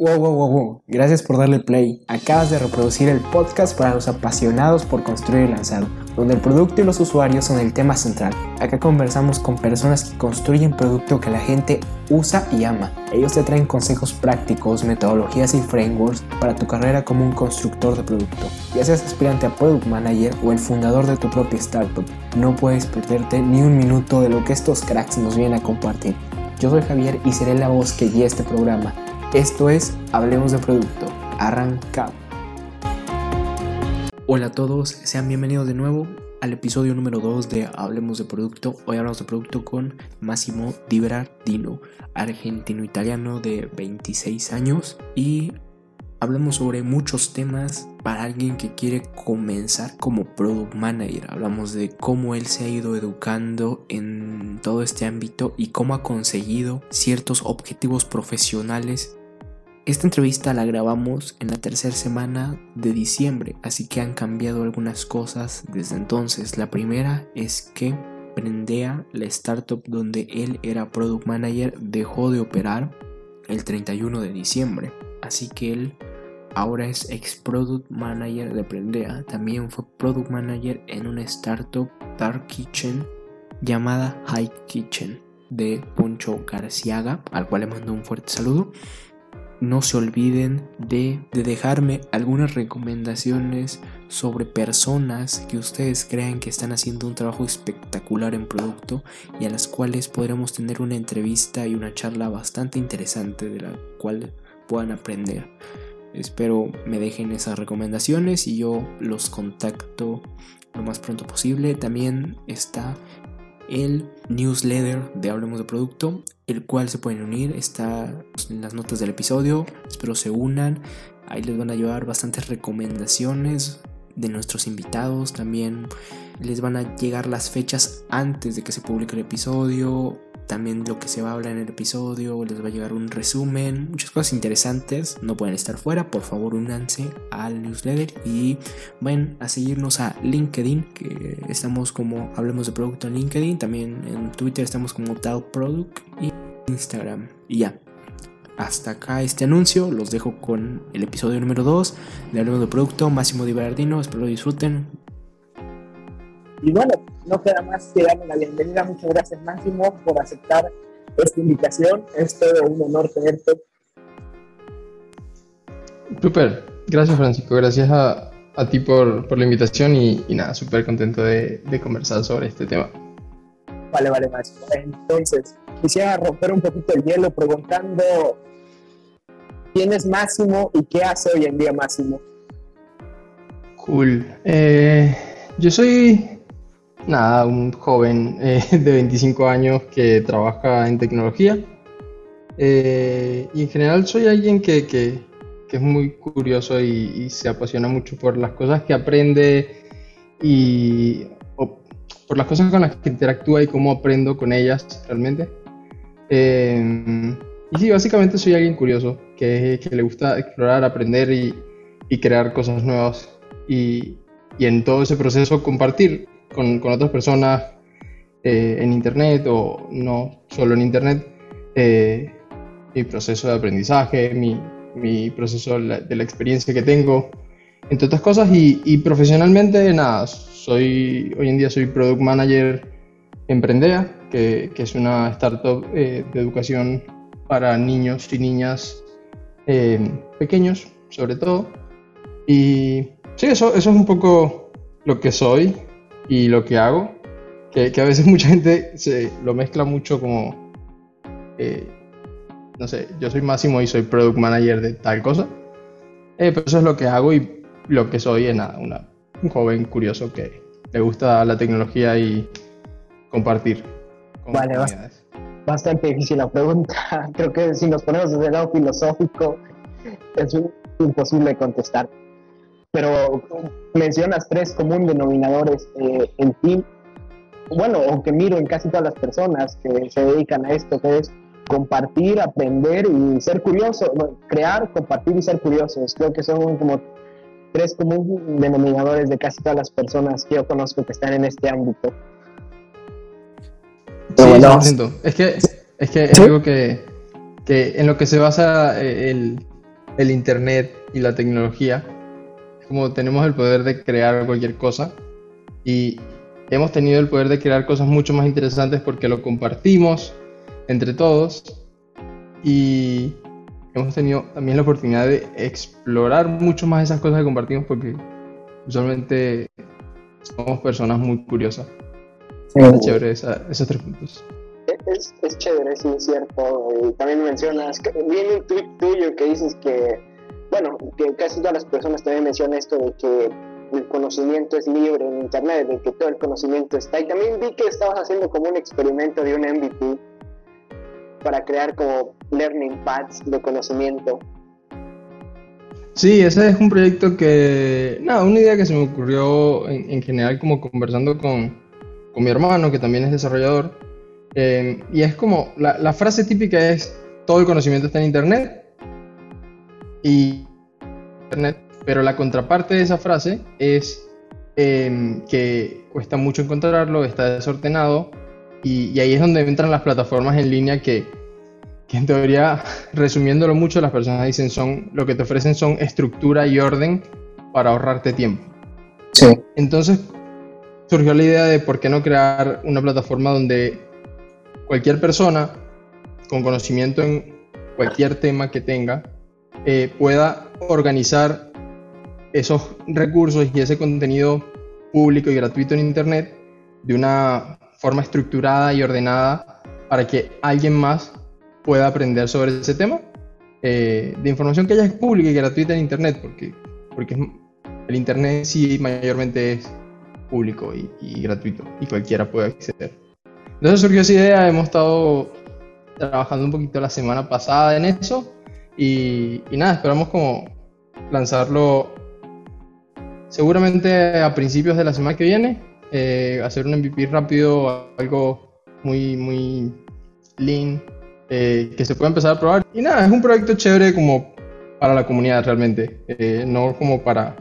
Wow, wow, wow, wow. Gracias por darle play. Acabas de reproducir el podcast para los apasionados por construir y lanzar, donde el producto y los usuarios son el tema central. Acá conversamos con personas que construyen producto que la gente usa y ama. Ellos te traen consejos prácticos, metodologías y frameworks para tu carrera como un constructor de producto. Ya seas aspirante a Product Manager o el fundador de tu propia startup, no puedes perderte ni un minuto de lo que estos cracks nos vienen a compartir. Yo soy Javier y seré la voz que guíe este programa esto es Hablemos de Producto. Arranca. Hola a todos, sean bienvenidos de nuevo al episodio número 2 de Hablemos de Producto. Hoy hablamos de producto con Massimo Di Berardino, argentino-italiano de 26 años y hablamos sobre muchos temas para alguien que quiere comenzar como product manager. Hablamos de cómo él se ha ido educando en todo este ámbito y cómo ha conseguido ciertos objetivos profesionales esta entrevista la grabamos en la tercera semana de diciembre, así que han cambiado algunas cosas desde entonces. La primera es que Prendea, la startup donde él era product manager, dejó de operar el 31 de diciembre, así que él ahora es ex product manager de Prendea. También fue product manager en una startup Dark Kitchen llamada High Kitchen de Poncho Garciaga, al cual le mando un fuerte saludo no se olviden de, dejarme algunas recomendaciones sobre personas que ustedes crean que están haciendo un trabajo espectacular en producto y a las cuales podremos tener una entrevista y una charla bastante interesante de la cual puedan aprender. Espero me dejen esas recomendaciones y yo los contacto lo más pronto posible. También está el newsletter de Hablemos de Producto, el cual se pueden unir, está en las notas del episodio, espero se unan, ahí les van a llevar bastantes recomendaciones de nuestros invitados, también les van a llegar las fechas antes de que se publique el episodio, también lo que se va a hablar en el episodio, les va a llegar un resumen, muchas cosas interesantes, no pueden estar fuera, por favor únanse al newsletter y vayan a seguirnos a LinkedIn, que estamos como hablemos de producto en LinkedIn, también en Twitter estamos como Tal Product y Instagram. Y ya, hasta acá este anuncio. Los dejo con el episodio número 2 de Hablemos de Producto, Máximo Diverardino. Espero lo disfruten. Y bueno, no queda más que darle la bienvenida. Muchas gracias, Máximo, por aceptar esta invitación. Es todo un honor tenerte. Super, gracias, Francisco. Gracias a, a ti por, por, la invitación y, nada, súper contento de, de, conversar sobre este tema. Vale, vale, Máximo. Entonces, quisiera romper un poquito el hielo preguntando quién es Máximo y qué hace hoy en día Máximo. Cool. Eh, yo soy Nada, un joven eh, de 25 años que trabaja en tecnología. Eh, y en general soy alguien que, que, que es muy curioso y, se apasiona mucho por las cosas que aprende y por las cosas con las que interactúa y cómo aprendo con ellas realmente. Eh, y sí, básicamente soy alguien curioso, que, que le gusta explorar, aprender y, y crear cosas nuevas. Y, y en todo ese proceso compartir con, otras personas eh, en Internet o no solo en Internet, eh, mi proceso de aprendizaje, mi, proceso de la, experiencia que tengo, entre otras cosas. Y, profesionalmente, nada, soy, hoy en día soy Product Manager en Prendea, que, es una startup eh, de educación para niños y niñas pequeños, sobre todo. Y sí, eso, eso es un poco lo que soy y lo que hago, que, a veces mucha gente se lo mezcla mucho como, eh, no sé, yo soy Máximo y soy Product Manager de tal cosa, eh, pero eso es lo que hago y lo que soy es nada, una, un joven curioso que le gusta la tecnología y compartir. vale, bastante difícil la pregunta. Creo que si nos ponemos desde el lado filosófico es imposible contestar pero mencionas tres común denominadores eh, en ti, bueno, o que miro en casi todas las personas que se dedican a esto, que es compartir, aprender y ser curioso, crear, compartir y ser curiosos. Creo que son como tres común denominadores de casi todas las personas que yo conozco que están en este ámbito. Sí, Es que es, que es algo que, que, en lo que se basa eh, el, el Internet y la tecnología. Como tenemos el poder de crear cualquier cosa y hemos tenido el poder de crear cosas mucho más interesantes porque lo compartimos entre todos y hemos tenido también la oportunidad de explorar mucho más esas cosas que compartimos porque usualmente somos personas muy curiosas. Es chévere esos tres puntos. Es, es, chévere, sí, es cierto. Y también mencionas, que, viene un tweet tuyo que dices que, bueno, que casi todas las personas también mencionan esto de que el conocimiento es libre en Internet, de que todo el conocimiento está. Y también vi que estabas haciendo como un experimento de un MVP para crear como learning pads de conocimiento. Sí, ese es un proyecto que, nada, una idea que se me ocurrió en, general como conversando con, con, mi hermano, que también es desarrollador, eh, y es como, la, la, frase típica es, todo el conocimiento está en Internet, y Internet, pero la contraparte de esa frase es eh, que cuesta mucho encontrarlo, está desordenado, y, ahí es donde entran las plataformas en línea que, que, en teoría, resumiéndolo mucho, las personas dicen son, lo que te ofrecen son estructura y orden para ahorrarte tiempo. Sí. Entonces surgió la idea de por qué no crear una plataforma donde cualquier persona con conocimiento en cualquier tema que tenga eh, pueda organizar esos recursos y ese contenido público y gratuito en Internet de una forma estructurada y ordenada para que alguien más pueda aprender sobre ese tema eh, de información que ya es pública y gratuita en Internet, porque, porque el Internet sí mayormente es público y, gratuito y cualquiera puede acceder. Entonces surgió esa idea, hemos estado trabajando un poquito la semana pasada en eso y, nada, esperamos como lanzarlo seguramente a principios de la semana que viene eh, hacer un MVP rápido, algo muy, muy lean, eh, que se pueda empezar a probar. Y nada, es un proyecto chévere como para la comunidad realmente, eh, no como para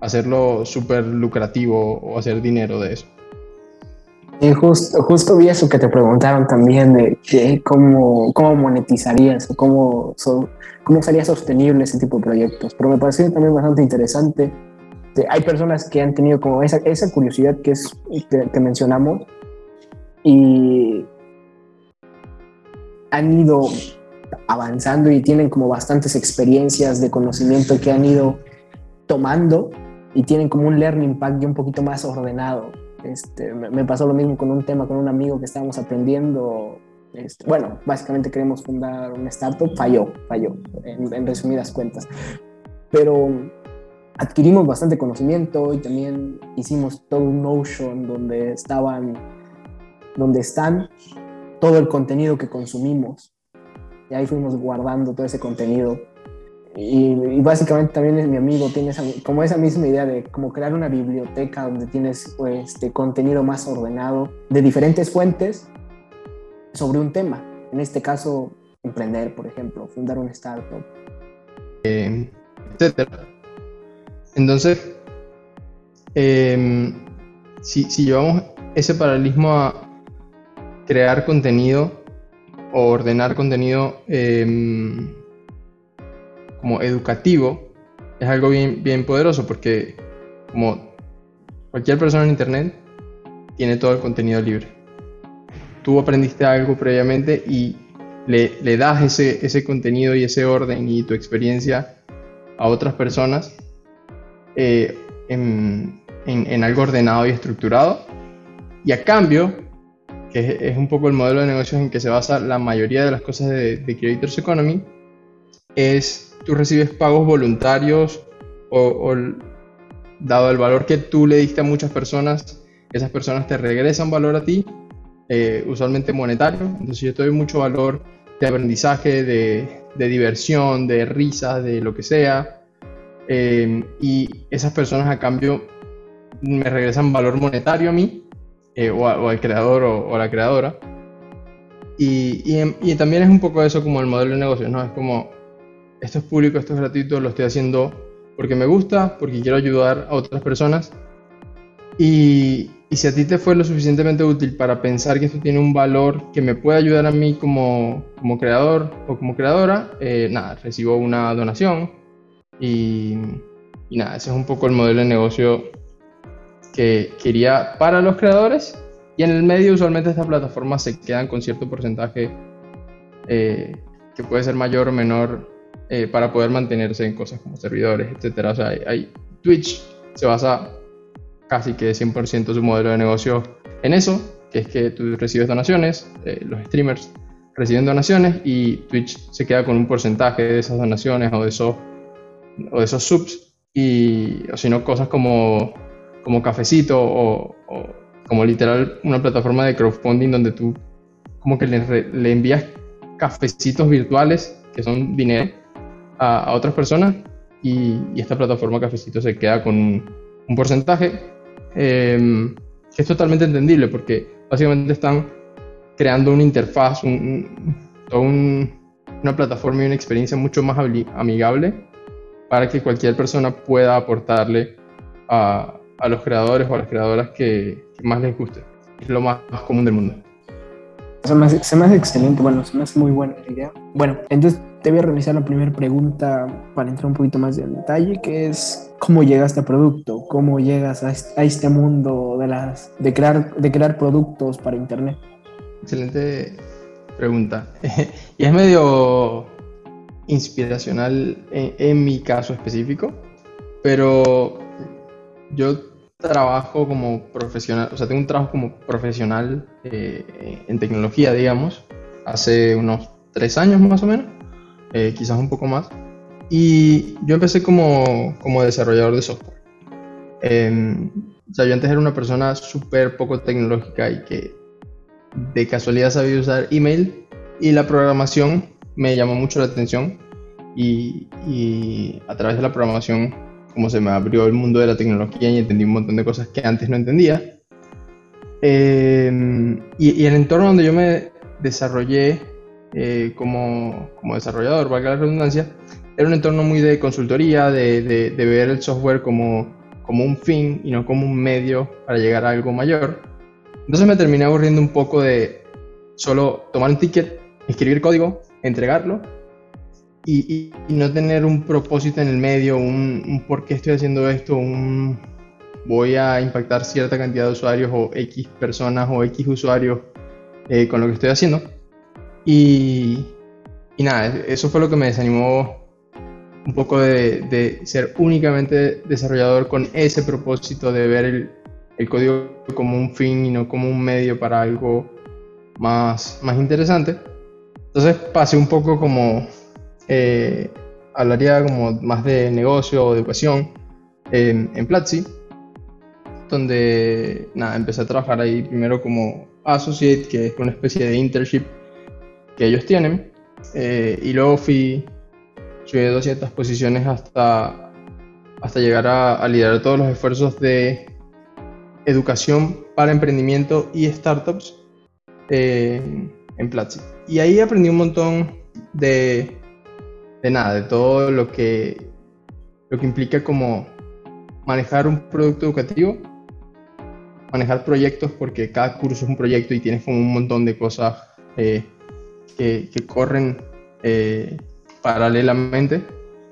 hacerlo súper lucrativo o hacer dinero de eso. Y justo, justo vi eso que te preguntaron también de cómo, cómo monetizarías o cómo, cómo sería sostenible ese tipo de proyectos. Pero me pareció también bastante interesante hay personas que han tenido como esa, esa curiosidad que es que, mencionamos y han ido avanzando y tienen como bastantes experiencias de conocimiento que han ido tomando y tienen como un learning pack un poquito más ordenado. Este, me, pasó lo mismo con un tema con un amigo que estábamos aprendiendo. Este, bueno, básicamente queremos fundar una startup, falló, falló, en, en resumidas cuentas. Pero adquirimos bastante conocimiento y también hicimos todo un Notion donde estaban, donde están todo el contenido que consumimos. Y ahí fuimos guardando todo ese contenido. Y, básicamente también mi amigo tiene como esa misma idea de como crear una biblioteca donde tienes pues, este contenido más ordenado de diferentes fuentes sobre un tema. En este caso, emprender, por ejemplo, fundar una startup. Eh, etcétera. Entonces, em, si, llevamos ese paralelismo a crear contenido o ordenar contenido em, como educativo, es algo bien, bien poderoso porque como cualquier persona en Internet tiene todo el contenido libre. Tú aprendiste algo previamente y le, le das ese, ese contenido y ese orden y tu experiencia a otras personas eh, en, algo ordenado y estructurado. Y a cambio, que es, un poco el modelo de negocios en que se basa la mayoría de las cosas de, de Creators Economy, es tú recibes pagos voluntarios o, dado el valor que tú le diste a muchas personas, esas personas te regresan valor a ti, eh, usualmente monetario. Entonces yo te doy mucho valor de aprendizaje, de, diversión, de risas, de lo que sea. Em, y esas personas a cambio me regresan valor monetario a mí eh, o, al creador o, a la creadora. Y, y, también es un poco eso como el modelo de negocio, ¿no? Es como, esto es público, esto es gratuito, lo estoy haciendo porque me gusta, porque quiero ayudar a otras personas. Y, y si a ti te fue lo suficientemente útil para pensar que esto tiene un valor que me puede ayudar a mí como, como creador o como creadora, eh, nada, recibo una donación y, y, nada, ese es un poco el modelo de negocio que quería para los creadores y en el medio usualmente estas plataformas se quedan con cierto porcentaje eh, que puede ser mayor o menor eh, para poder mantenerse en cosas como servidores, etcétera. O sea, hay, Twitch se basa casi que 100% su modelo de negocio en eso, que es que tú recibes donaciones, eh, los streamers reciben donaciones y Twitch se queda con un porcentaje de esas donaciones o de esos, o de esos subs, y, o si cosas como, como Cafecito o, como literal una plataforma de crowdfunding donde tú como que le envías cafecitos virtuales, que son dinero, a, otras personas y, esta plataforma Cafecito se queda con un porcentaje Em, que es totalmente entendible porque básicamente están creando una interfaz, una plataforma y una experiencia mucho más amigable para que cualquier persona pueda aportarle a, los creadores o a las creadoras que, más les guste. Es lo más, común del mundo. Se me, hace, se me hace excelente, bueno, se me hace muy buena la idea. Bueno, entonces te voy a realizar la primera pregunta para entrar un poquito más en detalle, que es cómo llegaste a producto, cómo llegas a este mundo de, las, de, crear, de crear productos para Internet. Excelente pregunta. y es medio inspiracional en, mi caso específico, pero yo trabajo como profesional, o sea, tengo un trabajo como profesional eh, en tecnología, digamos, hace unos tres años más o menos. Eh, quizás un poco más. Y yo empecé como, como desarrollador de software. Em, o sea, yo antes era una persona súper poco tecnológica y que de casualidad sabía usar email y la programación me llamó mucho la atención y, y, a través de la programación como se me abrió el mundo de la tecnología y entendí un montón de cosas que antes no entendía. Em, y, y, el entorno donde yo me desarrollé eh, como, como, desarrollador, valga la redundancia, era un entorno muy de consultoría, de, de, ver el software como, como un fin y no como un medio para llegar a algo mayor. Entonces me terminé aburriendo un poco de solo tomar un ticket, escribir código, entregarlo y, y, no tener un propósito en el medio, un, un, por qué estoy haciendo esto, un voy a impactar cierta cantidad de usuarios o X personas o X usuarios eh, con lo que estoy haciendo. Y, y nada, eso fue lo que me desanimó un poco de, ser únicamente desarrollador con ese propósito de ver el, código como un fin y no como un medio para algo más, más interesante. Entonces pasé un poco como eh, hablaría como más de negocio o educación en, en Platzi, donde nada, empecé a trabajar ahí primero como associate, que es una especie de internship que ellos tienen. Eh, y luego fui subiendo ciertas posiciones hasta, hasta llegar a, liderar todos los esfuerzos de educación para emprendimiento y startups eh, en Platzi. Y ahí aprendí un montón de, de nada, de todo lo que, lo que implica como manejar un producto educativo, manejar proyectos, porque cada curso es un proyecto y tienes como un montón de cosas eh, que, corren eh, paralelamente.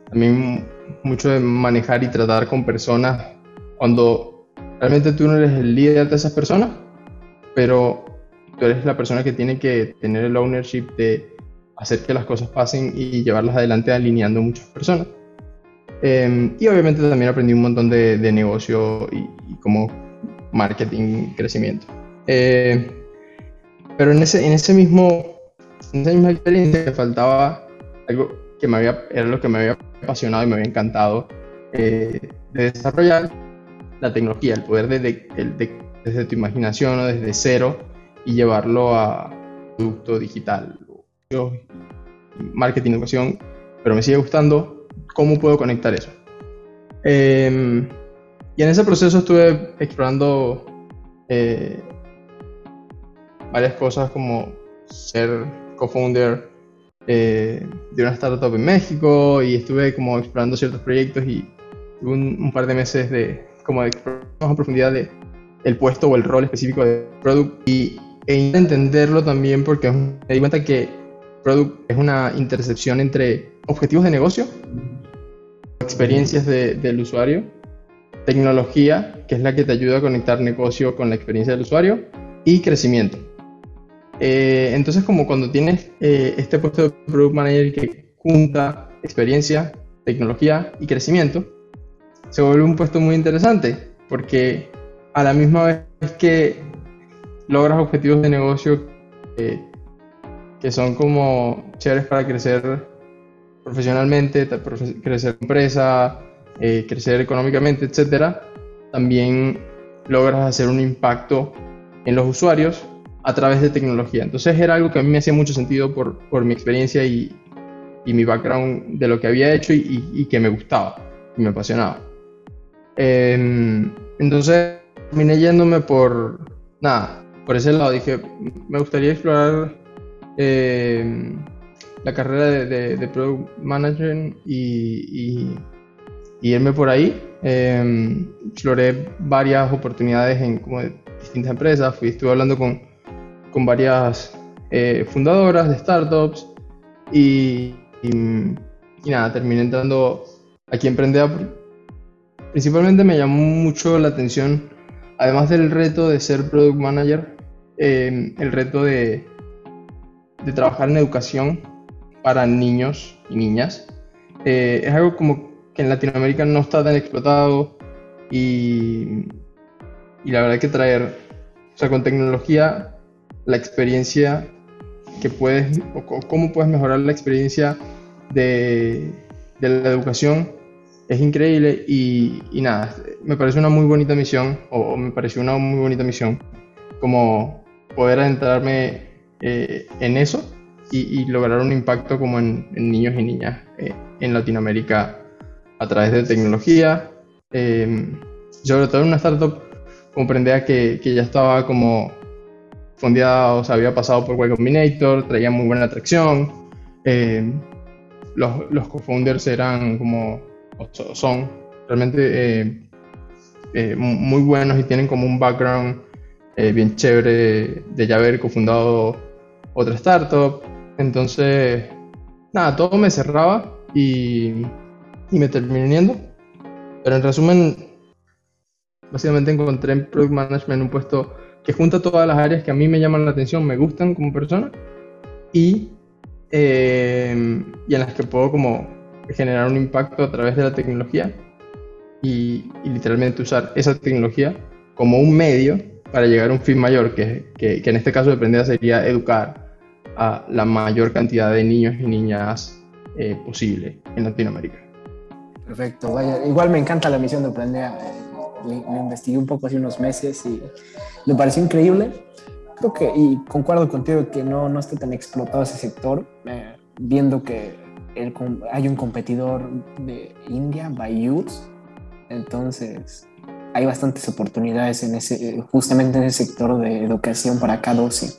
También mucho de manejar y tratar con personas cuando realmente tú no eres el líder de esas personas, pero tú eres la persona que tiene que tener el ownership de hacer que las cosas pasen y llevarlas adelante alineando muchas personas. Em, y obviamente también aprendí un montón de, negocio y, como marketing, crecimiento. Eh, pero en ese, en ese mismo esa misma experiencia faltaba algo que me había, era lo que me había apasionado y me había encantado eh, de desarrollar la tecnología, el poder de, desde tu imaginación o desde cero y llevarlo a producto digital, marketing, educación, pero me sigue gustando cómo puedo conectar eso. Em, y en ese proceso estuve explorando eh, varias cosas como ser co-founder eh, de una startup en México y estuve como explorando ciertos proyectos y tuve un, par de meses de como de exploración a profundidad de el puesto o el rol específico de product y e entenderlo también porque me di cuenta que product es una intercepción entre objetivos de negocio, experiencias del usuario, tecnología, que es la que te ayuda a conectar negocio con la experiencia del usuario, y crecimiento. Eh, entonces, como cuando tienes eh, este puesto de Product Manager que junta experiencia, tecnología y crecimiento, se vuelve un puesto muy interesante, porque a la misma vez que logras objetivos de negocio que son como chéveres para crecer profesionalmente, crecer empresa, eh, crecer económicamente, etcétera, también logras hacer un impacto en los usuarios a través de tecnología. Entonces era algo que a mí me hacía mucho sentido por, por mi experiencia y, y, mi background de lo que había hecho y, y que me gustaba y me apasionaba. Em, entonces terminé yéndome por, nada, por ese lado. Dije, me gustaría explorar em, la carrera de, Product Management y, irme por ahí. Em, exploré varias oportunidades en como distintas empresas, fui, estuve hablando con, con varias eh, fundadoras de startups y, y, nada, terminé entrando aquí en Emprendedor. Principalmente me llamó mucho la atención, además del reto de ser Product Manager, em, el reto de, de trabajar en educación para niños y niñas. Eh, es algo como que en Latinoamérica no está tan explotado y, y la verdad que traer, o sea, con tecnología, la experiencia que puedes, o cómo puedes mejorar la experiencia de, de la educación es increíble y, y, nada, me parece una muy bonita misión, o, me pareció una muy bonita misión, como poder adentrarme eh, en eso y, lograr un impacto como en, niños y niñas eh, en Latinoamérica a través de tecnología. Eh, sobre todo en una startup comprendía que, que ya estaba como o sea, había pasado por Y Combinator, traía muy buena atracción. Eh, los, los co-founders eran como, son realmente muy buenos y tienen como un background bien chévere de ya haber cofundado otra startup. Entonces, nada, todo me cerraba y, y me terminé uniendo. Pero en resumen, básicamente encontré en Product Management un puesto que junta todas las áreas que a mí me llaman la atención, me gustan como persona y, eh, y en las que puedo como generar un impacto a través de la tecnología y, literalmente usar esa tecnología como un medio para llegar a un fin mayor, que, que, en este caso de aprender sería educar a la mayor cantidad de niños y niñas eh, posible en Latinoamérica. Perfecto, igual me encanta la misión de Prendea. Me investigué un poco hace unos meses y me pareció increíble. Creo que, y concuerdo contigo que no, no está tan explotado ese sector, eh, viendo que hay un competidor de India, Bayous, entonces hay bastantes oportunidades en ese, justamente en ese sector de educación para K12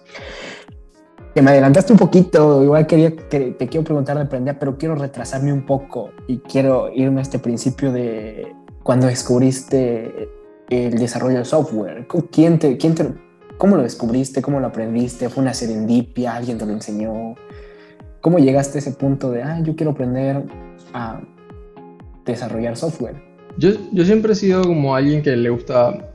que me adelantaste un poquito, igual quería que te quiero preguntar de Prendea, pero quiero retrasarme un poco y quiero irme a este principio de cuando descubriste el desarrollo de software. ¿Quién te, quién te, ¿Cómo lo descubriste? ¿Cómo lo aprendiste? ¿Fue una serendipia? ¿Alguien te lo enseñó? ¿Cómo llegaste a ese punto de, ah, yo quiero aprender a desarrollar software? Yo, yo siempre he sido como alguien que le gusta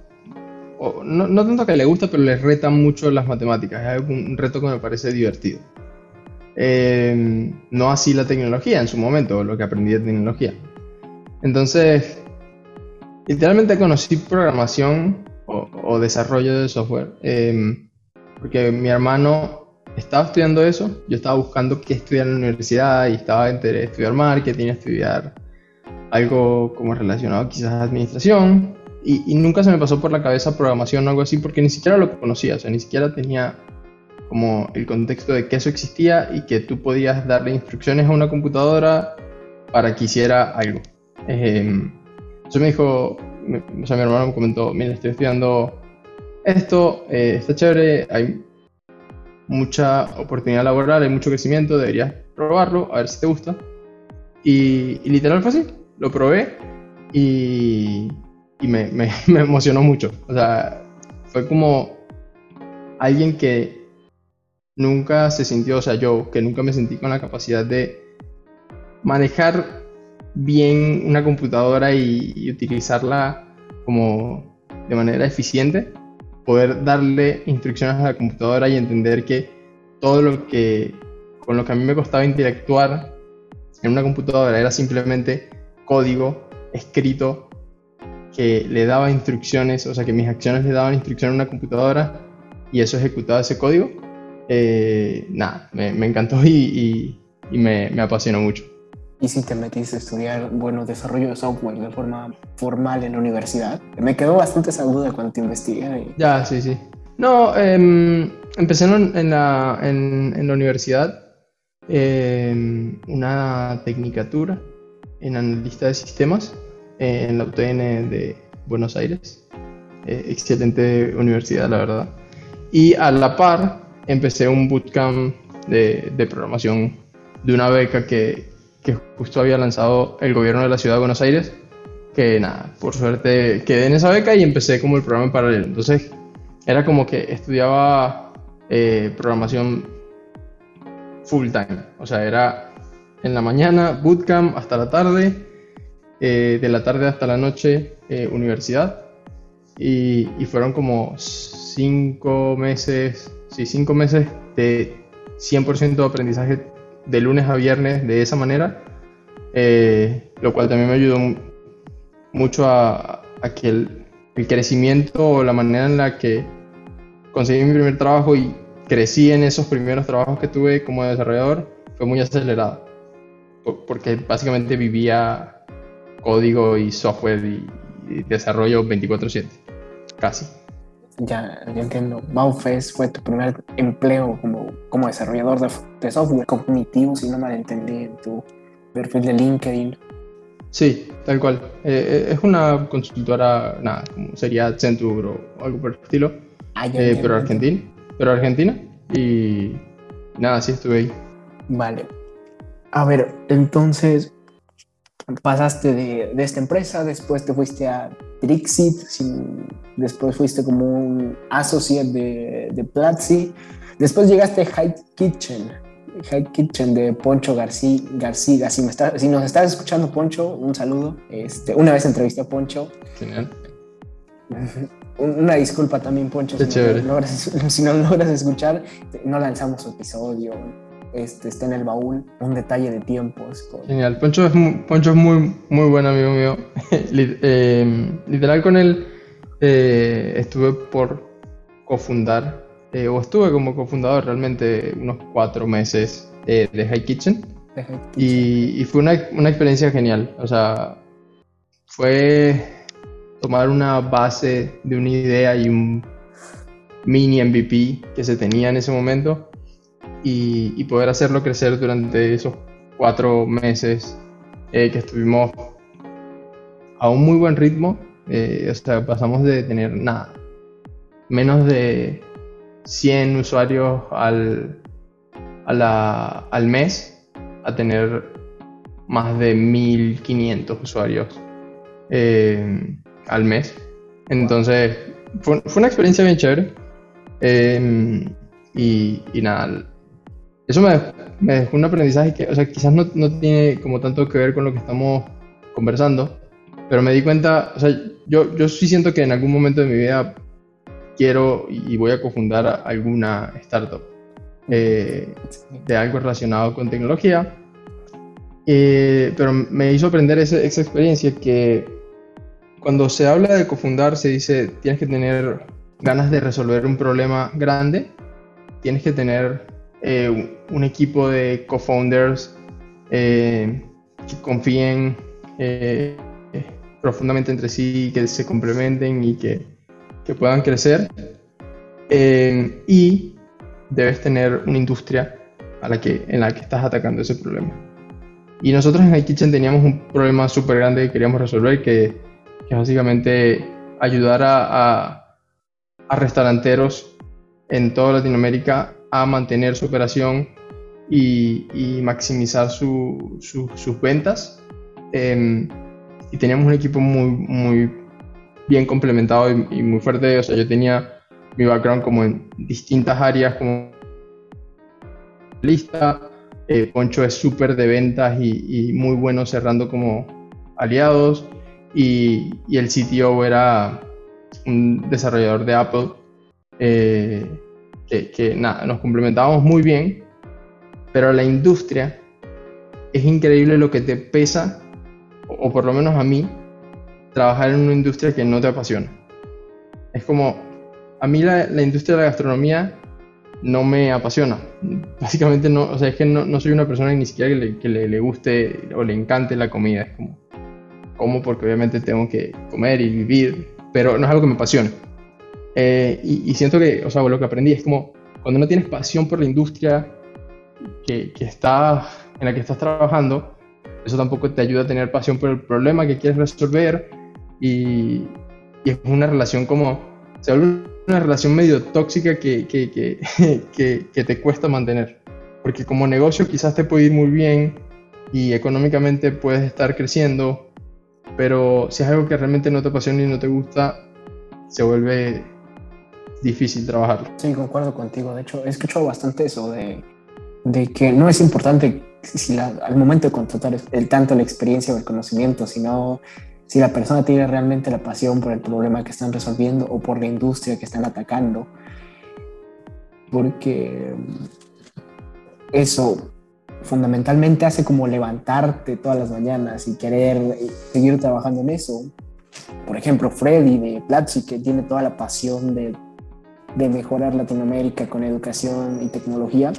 no, no, tanto que le gusta, pero le reta mucho las matemáticas. Es un reto que me parece divertido. Em, no así la tecnología en su momento, lo que aprendí de tecnología. Entonces, literalmente conocí programación o, desarrollo de software. Em, porque mi hermano estaba estudiando eso, yo estaba buscando qué estudiar en la universidad y estaba entre estudiar marketing, estudiar algo como relacionado quizás a administración y, nunca se me pasó por la cabeza programación o algo así porque ni siquiera lo conocía, o sea, ni siquiera tenía como el contexto de que eso existía y que tú podías darle instrucciones a una computadora para que hiciera algo. Eh, entonces me dijo, o sea, mi hermano me comentó, mira, estoy estudiando esto, eh, está chévere, hay mucha oportunidad laboral, hay mucho crecimiento, deberías probarlo, a ver si te gusta. Y, y literal fue así, lo probé y, y me, me, me, emocionó mucho. O sea, fue como alguien que nunca se sintió, o sea, yo que nunca me sentí con la capacidad de manejar bien una computadora y, utilizarla como de manera eficiente, poder darle instrucciones a la computadora y entender que todo lo que con lo que a mí me costaba interactuar en una computadora era simplemente código escrito que le daba instrucciones, o sea que mis acciones le daban instrucciones a una computadora y eso ejecutaba ese código. Eh, nada, me, encantó y, me, me apasionó mucho. ¿Y si te metiste a estudiar, bueno, desarrollo de software de forma formal en la universidad? Me quedó bastante esa duda cuando te investigué. Ya, sí, sí. No, em, empecé en la, en, la universidad em, una tecnicatura en analista de sistemas en la UTN de Buenos Aires. Eh, excelente universidad, la verdad. Y a la par empecé un bootcamp de, de programación de una beca que, que justo había lanzado el gobierno de la ciudad de Buenos Aires, que nada, por suerte quedé en esa beca y empecé como el programa en paralelo. Entonces era como que estudiaba eh, programación full time, o sea, era en la mañana bootcamp hasta la tarde, eh, de la tarde hasta la noche eh, universidad y, y, fueron como cinco meses, sí, cinco meses de 100% de aprendizaje de lunes a viernes de esa manera, eh, lo cual también me ayudó mucho a, que el, crecimiento o la manera en la que conseguí mi primer trabajo y crecí en esos primeros trabajos que tuve como desarrollador fue muy acelerado, porque básicamente vivía código y software y, y desarrollo 24/7, casi ya, ya entiendo. Baufest fue tu primer empleo como, como desarrollador de, software cognitivo, si no mal entendí, en tu perfil de LinkedIn. Sí, tal cual. Eh, eh, es una consultora, nada, como sería Accenture o algo por el estilo, ah, eh, pero argentina, pero argentina y nada, sí estuve ahí. Vale. A ver, entonces pasaste de, de esta empresa, después te fuiste a Trixit, después fuiste como un associate de, de Platzi, después llegaste a High Kitchen, High Kitchen de Poncho García. García. Si, me está, si nos estás escuchando, Poncho, un saludo. Este, una vez entrevisté a Poncho. Genial. Una disculpa también, Poncho, si no, logras, si no, logras, escuchar. No lanzamos episodio, este, está en el baúl, un detalle de tiempos. Genial, Poncho es, muy, Poncho es muy, muy buen amigo mío. Eh, literal con él eh, estuve por cofundar, eh, o estuve como cofundador realmente unos cuatro meses de High Kitchen. Y, y, fue una, una experiencia genial. O sea, fue tomar una base de una idea y un mini MVP que se tenía en ese momento y, poder hacerlo crecer durante esos cuatro meses eh, que estuvimos a un muy buen ritmo. Eh, pasamos de tener nada, menos de 100 usuarios al, al mes a tener más de 1500 usuarios eh, al mes. Entonces, fue, una experiencia bien chévere. y, y, nada, eso me, dejó un aprendizaje que, o sea, quizás no, no, tiene como tanto que ver con lo que estamos conversando, pero me di cuenta, o sea, yo, yo sí siento que en algún momento de mi vida quiero y voy a cofundar alguna startup eh, de algo relacionado con tecnología, eh, pero me hizo aprender esa, esa experiencia que cuando se habla de cofundar se dice tienes que tener ganas de resolver un problema grande, tienes que tener eh, un equipo de co-founders eh, que confíen eh, profundamente entre sí, que se complementen y que, que puedan crecer. y debes tener una industria a la que, en la que estás atacando ese problema. Y nosotros en iKitchen teníamos un problema súper grande que queríamos resolver, que, que básicamente ayudar a, a restauranteros en toda Latinoamérica a mantener su operación y, maximizar sus ventas. Em, y teníamos un equipo muy, muy bien complementado y, muy fuerte. O sea, yo tenía mi background como en distintas áreas como lista. Eh, Poncho es súper de ventas y, muy bueno cerrando como aliados. Y, el CTO era un desarrollador de Apple. Eh, que, nada, nos complementábamos muy bien. Pero la industria es increíble lo que te pesa, o por lo menos a mí, trabajar en una industria que no te apasiona. Es como, a mí la, industria de la gastronomía no me apasiona. Básicamente no, o sea, es que no, soy una persona ni siquiera que, le, le, guste o le encante la comida. Es como, como porque obviamente tengo que comer y vivir, pero no es algo que me apasiona. Eh, y, siento que, o sea, lo que aprendí es como, cuando no tienes pasión por la industria que, que está, en la que estás trabajando, eso tampoco te ayuda a tener pasión por el problema que quieres resolver y, es una relación como, se vuelve una relación medio tóxica que, que, que, que, te cuesta mantener. Porque como negocio quizás te puede ir muy bien y económicamente puedes estar creciendo, pero si es algo que realmente no te apasiona y no te gusta, se vuelve difícil trabajarlo. Sí, concuerdo contigo. De hecho, he escuchado bastante eso de, de que no es importante si al momento de contratar el tanto la experiencia o el conocimiento, sino si la persona tiene realmente la pasión por el problema que están resolviendo o por la industria que están atacando. Porque eso fundamentalmente hace como levantarte todas las mañanas y querer seguir trabajando en eso. Por ejemplo, Freddy de Platzi, que tiene toda la pasión de, de mejorar Latinoamérica con educación y tecnología,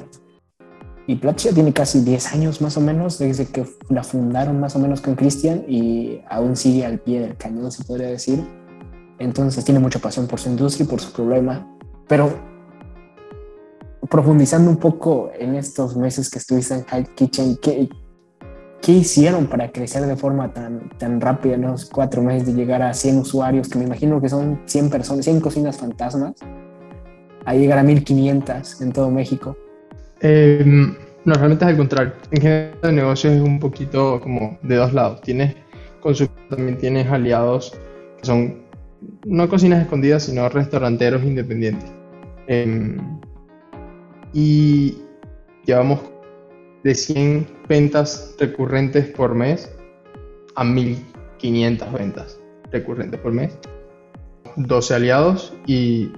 y Platzi ya tiene casi 10 años más o menos desde que la fundaron más o menos con Christian y aún sigue al pie del cañón, se podría decir. Entonces tiene mucha pasión por su industria y por su problema. Pero profundizando un poco en estos meses que estuviste en High Kitchen, ¿qué, ¿qué hicieron para crecer de forma tan, tan rápida en los cuatro meses de llegar a 100 usuarios, que me imagino que son 100 personas, 100 cocinas fantasmas, a llegar a 1500 en todo México? Eh, no, realmente es al contrario. En general, el negocio es un poquito como de dos lados. Tienes también tienes aliados que son no cocinas escondidas, sino restauranteros independientes. Em, y llevamos de 100 ventas recurrentes por mes a 1500 ventas recurrentes por mes. 12 aliados y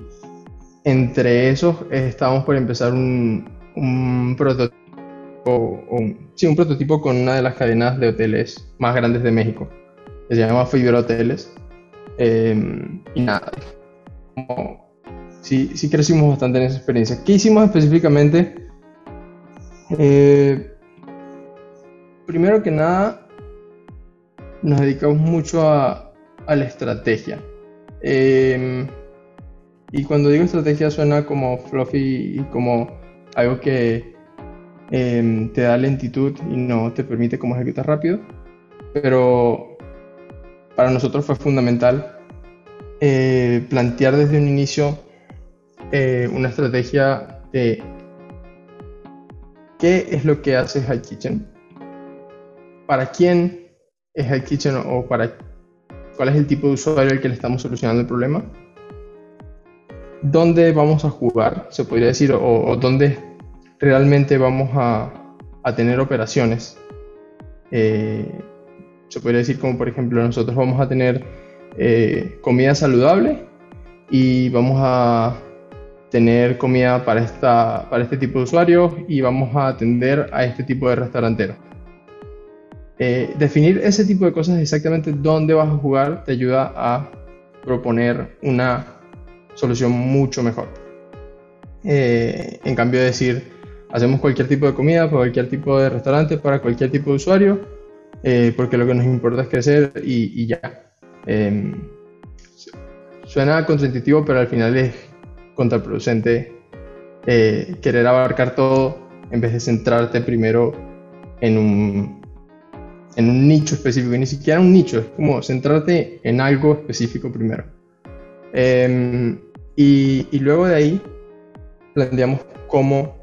entre esos estamos por empezar un, prototipo, sí, un prototipo con una de las cadenas de hoteles más grandes de México, se llama Fiber Hoteles. Em, y nada, sí, sí crecimos bastante en esa experiencia. ¿Qué hicimos específicamente? Eh, primero que nada, nos dedicamos mucho a, a la estrategia. Em, y cuando digo estrategia suena como fluffy y como algo que em, te da lentitud y no te permite como ejecutar rápido. Pero para nosotros fue fundamental eh, plantear desde un inicio eh, una estrategia de qué es lo que hace High Kitchen, para quién es High Kitchen o para cuál es el tipo de usuario al que le estamos solucionando el problema dónde vamos a jugar, se podría decir, o, dónde realmente vamos a, tener operaciones. Eh, se podría decir como por ejemplo nosotros vamos a tener eh, comida saludable y vamos a tener comida para, esta, para este tipo de usuarios y vamos a atender a este tipo de restauranteros. Eh, definir ese tipo de cosas exactamente dónde vas a jugar te ayuda a proponer una solución mucho mejor. Eh, en cambio de decir, hacemos cualquier tipo de comida para cualquier tipo de restaurante, para cualquier tipo de usuario, eh, porque lo que nos importa es crecer y, ya. Em, suena contraintuitivo, pero al final es contraproducente eh, querer abarcar todo en vez de centrarte primero en un, en un nicho específico, ni siquiera un nicho, es como centrarte en algo específico primero. Em, y, luego de ahí planteamos cómo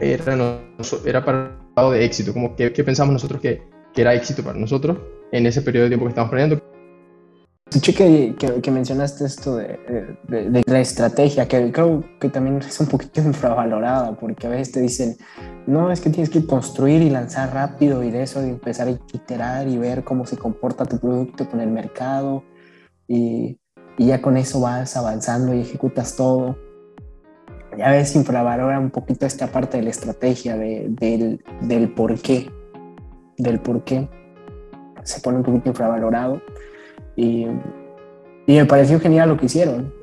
era, era para el lado de éxito, como que, pensamos nosotros que, que, era éxito para nosotros en ese periodo de tiempo que estamos planeando. Escuché que, que, mencionaste esto de, de, la estrategia, que creo que también es un poquito infravalorada, porque a veces te dicen, no, es que tienes que construir y lanzar rápido y de eso de empezar a iterar y ver cómo se comporta tu producto con el mercado y, y ya con eso vas avanzando y ejecutas todo. Ya ves, infravalora un poquito esta parte de la estrategia, de, del, del por qué, del por qué se pone un poquito infravalorado y, y me pareció genial lo que hicieron,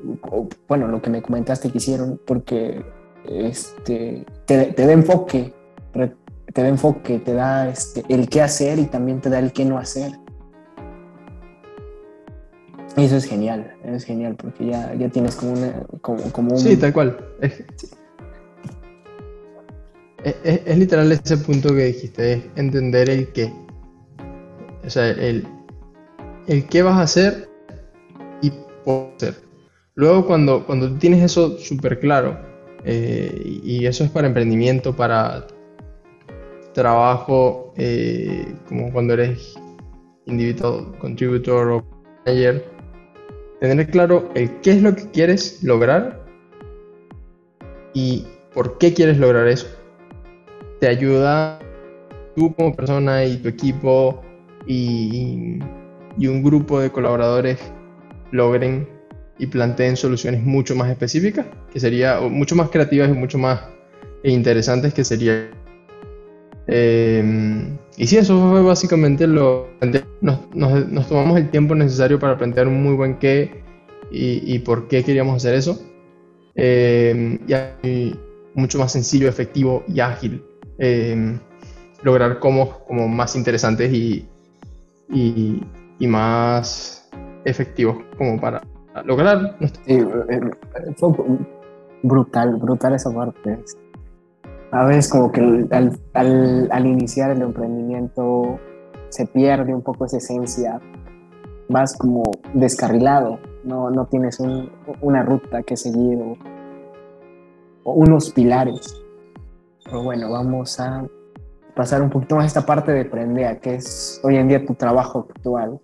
bueno, lo que me comentaste que hicieron, porque este, te, te da enfoque, te da enfoque, te da este, el qué hacer y también te da el qué no hacer. Eso es genial, es genial porque ya, ya tienes como, una, como, un... Sí, tal cual. Es, es, literal ese punto que dijiste, es entender el qué. O sea, el, el qué vas a hacer y por hacer. Luego cuando, cuando tienes eso súper claro, eh, y eso es para emprendimiento, para trabajo, eh, como cuando eres individual contributor o manager, tener claro el qué es lo que quieres lograr y por qué quieres lograr eso. Te ayuda tú como persona y tu equipo y y un grupo de colaboradores logren y planteen soluciones mucho más específicas, que sería mucho más creativas y mucho más interesantes que sería. Eh, y sí, eso fue básicamente lo. Nos, nos, tomamos el tiempo necesario para plantear un muy buen qué y, por qué queríamos hacer eso. Eh, y mucho más sencillo, efectivo y ágil. Eh, lograr como, como más interesantes y, y más efectivos como para lograr. Sí, eh, fue brutal, brutal esa parte. A veces como que al, iniciar el emprendimiento se pierde un poco esa esencia, vas como descarrilado, no, no tienes un, una ruta que seguir o, unos pilares. Pero bueno, vamos a pasar un poquito más esta parte de Prendea, que es hoy en día tu trabajo actual.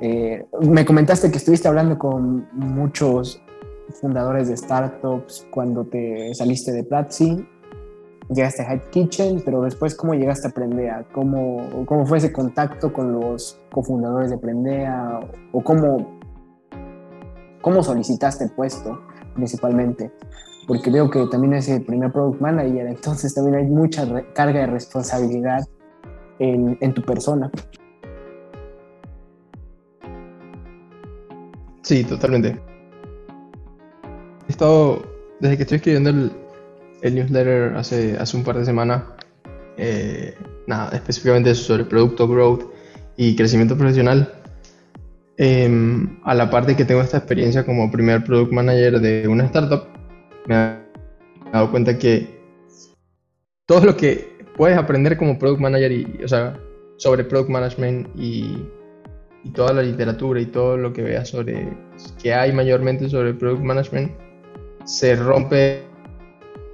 Eh, me comentaste que estuviste hablando con muchos fundadores de startups cuando te saliste de Platzi, llegaste a Hype Kitchen, pero después, ¿cómo llegaste a Prendea? ¿Cómo, cómo fue ese contacto con los cofundadores de Prendea? ¿O cómo, cómo solicitaste el puesto principalmente? porque veo que también es el primer product manager, entonces también hay mucha carga de responsabilidad en, en, tu persona. Sí, totalmente. Estado, desde que estoy escribiendo el, el newsletter hace, hace un par de semanas, eh, nada, específicamente sobre producto growth y crecimiento profesional, em, a la parte que tengo esta experiencia como primer product manager de una startup, me he dado cuenta que todo lo que puedes aprender como product manager y, o sea, sobre product management y, y toda la literatura y todo lo que veas sobre que hay mayormente sobre product management se rompe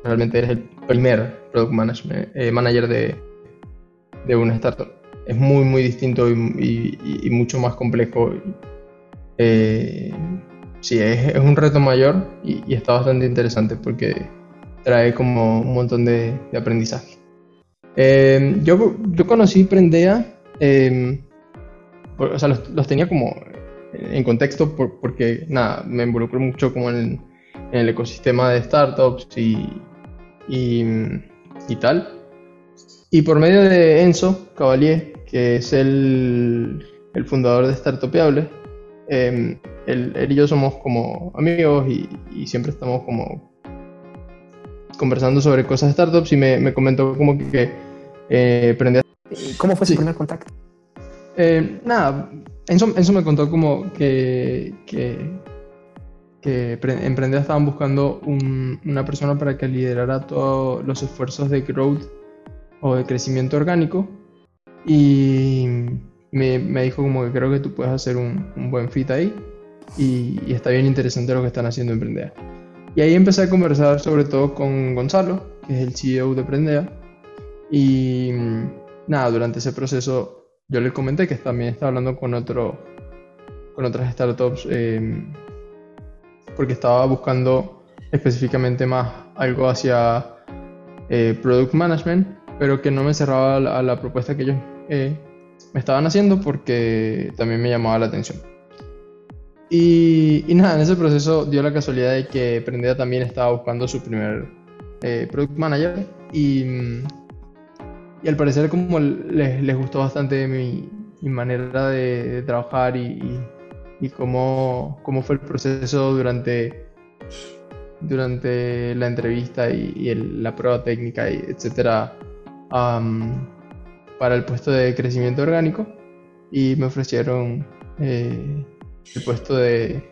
realmente eres el primer product management, eh, manager de, de una startup es muy muy distinto y, mucho más complejo eh, sí, es, un reto mayor y, está bastante interesante porque trae como un montón de, aprendizaje. Eh, yo, yo, conocí Prendea, eh, o sea, los, tenía como en contexto porque, nada, me involucro mucho como en, el ecosistema de startups y, y, tal. Y por medio de Enzo Cavalier, que es el, el fundador de Startupiable, eh, él, y yo somos como amigos y, siempre estamos como conversando sobre cosas de startups y me, comentó como que, eh, ¿Cómo fue su primer contacto? Eh, nada, Enzo, me contó como que, que, que estaban buscando una persona para que liderara todos los esfuerzos de growth o de crecimiento orgánico y me, dijo como que creo que tú puedes hacer un, un buen fit ahí y, está bien interesante lo que están haciendo en Prendea. Y ahí empecé a conversar sobre todo con Gonzalo, que es el CEO de Prendea. Y nada, durante ese proceso yo le comenté que también estaba hablando con otro, con otras startups em, porque estaba buscando específicamente más algo hacia eh, product management, pero que no me cerraba a la, propuesta que ellos eh, me estaban haciendo porque también me llamaba la atención. Y, nada, en ese proceso dio la casualidad de que Prendea también estaba buscando su primer eh, product manager y, y, al parecer como les, les gustó bastante mi manera de, trabajar y, y, cómo, cómo, fue el proceso durante, durante la entrevista y, la prueba técnica, y etcétera, para el puesto de crecimiento orgánico y me ofrecieron eh, el puesto de,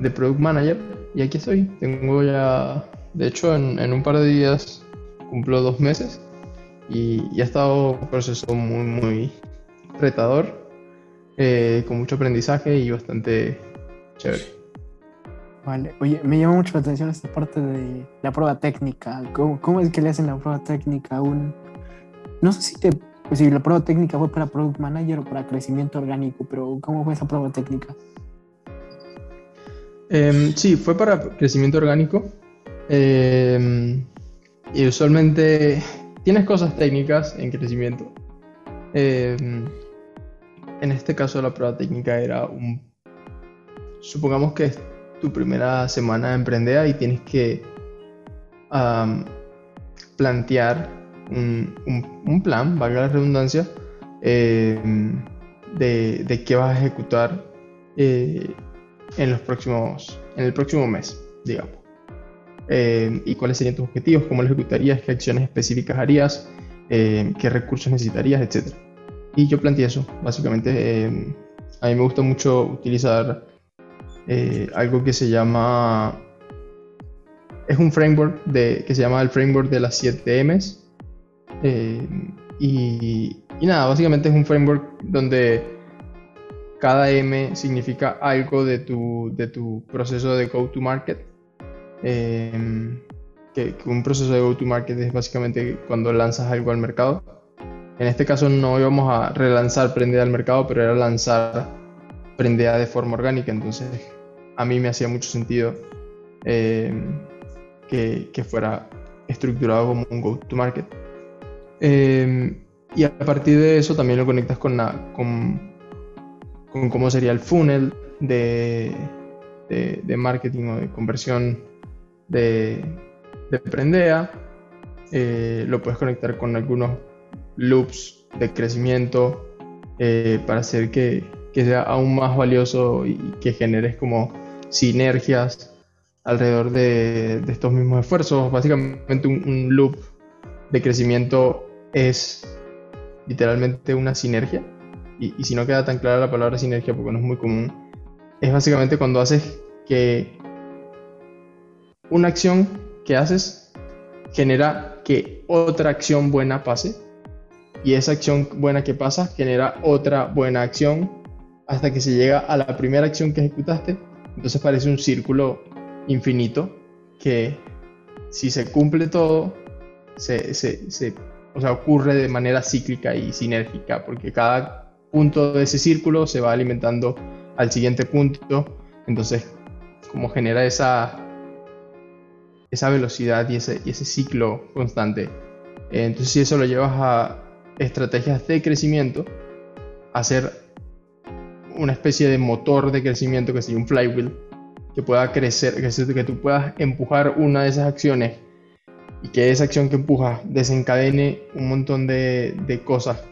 de Product Manager y aquí estoy. Tengo ya, de hecho, en, un par de días cumplo dos meses y, ha estado un proceso muy, muy retador, eh, con mucho aprendizaje y bastante chévere. Vale, oye, me llama mucho la atención esta parte de la prueba técnica. ¿Cómo, cómo es que le hacen la prueba técnica a un... No sé si te pues si la prueba técnica fue para Product Manager o para crecimiento orgánico, pero ¿cómo fue esa prueba técnica? Em, sí, fue para crecimiento orgánico. Em, y usualmente tienes cosas técnicas en crecimiento. Em, en este caso la prueba técnica era un... Supongamos que es tu primera semana de emprender y tienes que plantear un, plan, valga la redundancia, eh, de, qué vas a ejecutar eh, en, los próximos, en el próximo mes, digamos. Eh, y cuáles serían tus objetivos, cómo lo ejecutarías, qué acciones específicas harías, qué recursos necesitarías, etc. Y yo planteé eso, básicamente. a mí me gusta mucho utilizar algo que se llama es un framework de, que se llama el framework de las 7 M's, eh, y, nada, básicamente es un framework donde cada M significa algo de tu, de tu proceso de go-to-market. Eh, que, un proceso de go-to-market es básicamente cuando lanzas algo al mercado. En este caso no íbamos a relanzar Prendea al mercado, pero era lanzar Prendea de forma orgánica. Entonces a mí me hacía mucho sentido eh, que, fuera estructurado como un go-to-market. Em, y a partir de eso también lo conectas con, con cómo sería el funnel de, de, marketing o de conversión de, de Prendea. Eh, lo puedes conectar con algunos loops de crecimiento eh, para hacer que, que, sea aún más valioso y que generes como sinergias alrededor de, de estos mismos esfuerzos. Básicamente un, un loop de crecimiento es literalmente una sinergia. Y, si no queda tan clara la palabra sinergia, porque no es muy común, es básicamente cuando haces que una acción que haces genera que otra acción buena pase. Y esa acción buena que pasa genera otra buena acción hasta que se llega a la primera acción que ejecutaste. Entonces parece un círculo infinito que si se cumple todo, se, se, o sea, ocurre de manera cíclica y sinérgica, porque cada punto de ese círculo se va alimentando al siguiente punto, entonces como genera esa, esa velocidad y ese, y ese ciclo constante. Entonces si eso lo llevas a estrategias de crecimiento, hacer una especie de motor de crecimiento que sea un flywheel, que pueda crecer, que, que tú puedas empujar una de esas acciones y que esa acción que empuja desencadene un montón de, de cosas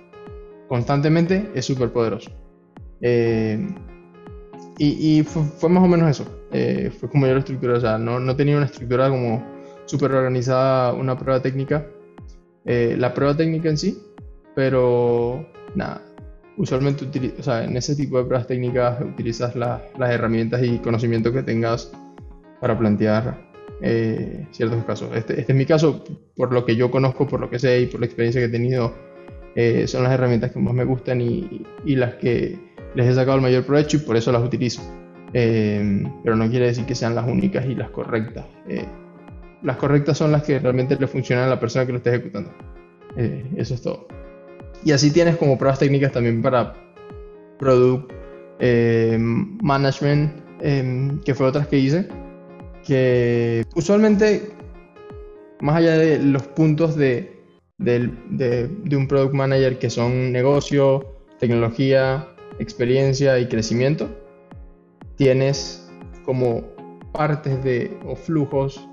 constantemente es súper poderoso. Eh, y, y fue, más o menos eso. Eh, fue como yo lo estructuré. O sea, no, no tenía una estructura como súper organizada, una prueba técnica. Eh, la prueba técnica en sí, pero nada. Usualmente, o sea, en ese tipo de pruebas técnicas utilizas las herramientas y conocimientos que tengas para plantear eh, ciertos casos. Este, este, es mi caso, por lo que yo conozco, por lo que sé y por la experiencia que he tenido, eh, son las herramientas que más me gustan y, y, las que les he sacado el mayor provecho y por eso las utilizo. Eh, pero no quiere decir que sean las únicas y las correctas. las correctas son las que realmente le funcionan a la persona que lo está ejecutando. eso es todo. Y así tienes como pruebas técnicas también para Product eh, management, em, que fue otras que hice, que usualmente, más allá de los puntos de, de un product manager que son negocio, tecnología, experiencia y crecimiento, tienes como partes de, o flujos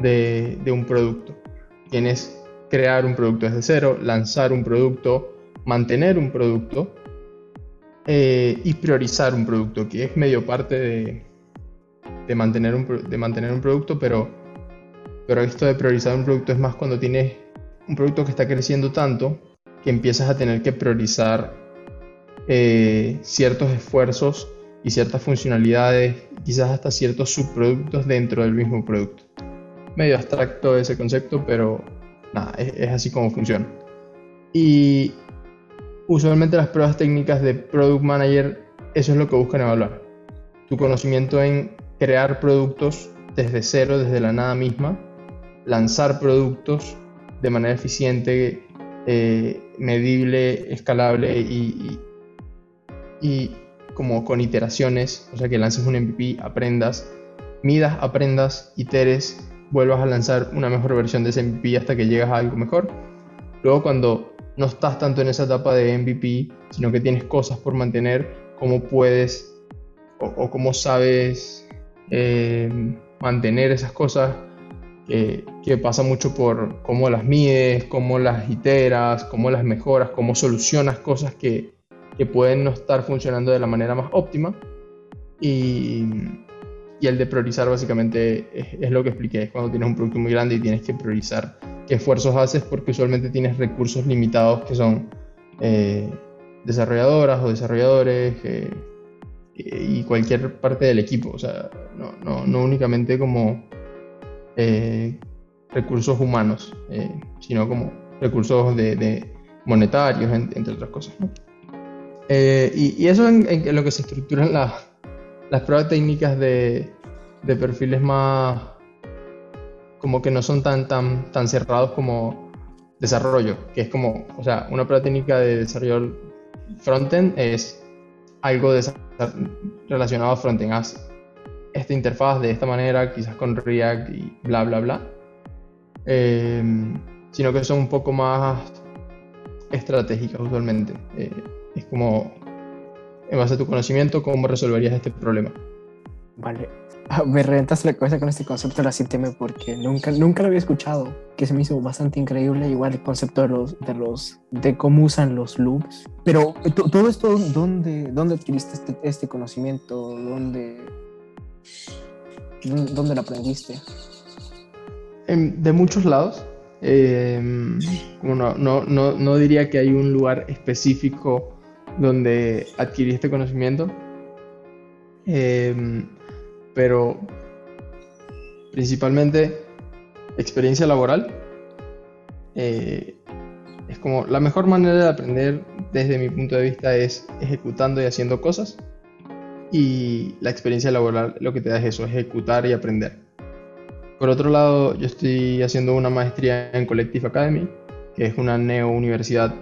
de, un producto. Tienes crear un producto desde cero, lanzar un producto, mantener un producto eh, y priorizar un producto, que es medio parte de, de, mantener, un, de mantener un producto, pero, pero esto de priorizar un producto es más cuando tienes un producto que está creciendo tanto que empiezas a tener que priorizar eh, ciertos esfuerzos y ciertas funcionalidades, quizás hasta ciertos subproductos dentro del mismo producto. Medio abstracto ese concepto, pero es, así como funciona. Y usualmente las pruebas técnicas de Product Manager, eso es lo que buscan evaluar. Tu conocimiento en crear productos desde cero, desde la nada misma, lanzar productos de manera eficiente, eh, medible, escalable y, y como con iteraciones, o sea que lances un MVP, aprendas, midas, aprendas, iteres, vuelvas a lanzar una mejor versión de ese MVP hasta que llegas a algo mejor. Luego cuando no estás tanto en esa etapa de MVP, sino que tienes cosas por mantener, cómo puedes o, cómo sabes eh, mantener esas cosas, que pasa mucho por cómo las mides, cómo las iteras, cómo las mejoras, cómo solucionas cosas que, que pueden no estar funcionando de la manera más óptima. Y, y el de priorizar básicamente es, lo que expliqué, es cuando tienes un producto muy grande y tienes que priorizar qué esfuerzos haces porque usualmente tienes recursos limitados que son eh, desarrolladoras o desarrolladores eh, y cualquier parte del equipo, o sea, no, no, no únicamente como eh, recursos humanos, sino como recursos de, monetarios, entre otras cosas. Eh, y, eso en, en, lo que se estructuran las pruebas técnicas de, de, perfiles más como que no son tan, tan, tan cerrados como desarrollo, que es como, o sea, una prueba técnica de desarrollo frontend es algo relacionado a frontend, haz esta interfaz de esta manera, quizás con React y bla, bla, bla. Eh, sino que son un poco más estratégicas usualmente. Eh, es como, en base a tu conocimiento, cómo resolverías este problema. Vale. Ah, me reventas la cabeza con este concepto de la 7M porque nunca, nunca lo había escuchado, que se me hizo bastante increíble, igual el concepto de los, de los, de cómo usan los loops. Pero todo esto, ¿dónde, dónde adquiriste este, este conocimiento? ¿Dónde, ¿Dónde lo aprendiste? de muchos lados. Eh, no, no, no, diría que hay un lugar específico donde adquirí este conocimiento. Em, pero principalmente experiencia laboral. Eh, es como la mejor manera de aprender desde mi punto de vista es ejecutando y haciendo cosas. Y la experiencia laboral lo que te da es eso, ejecutar y aprender. Por otro lado, yo estoy haciendo una maestría en Collective Academy, que es una neo universidad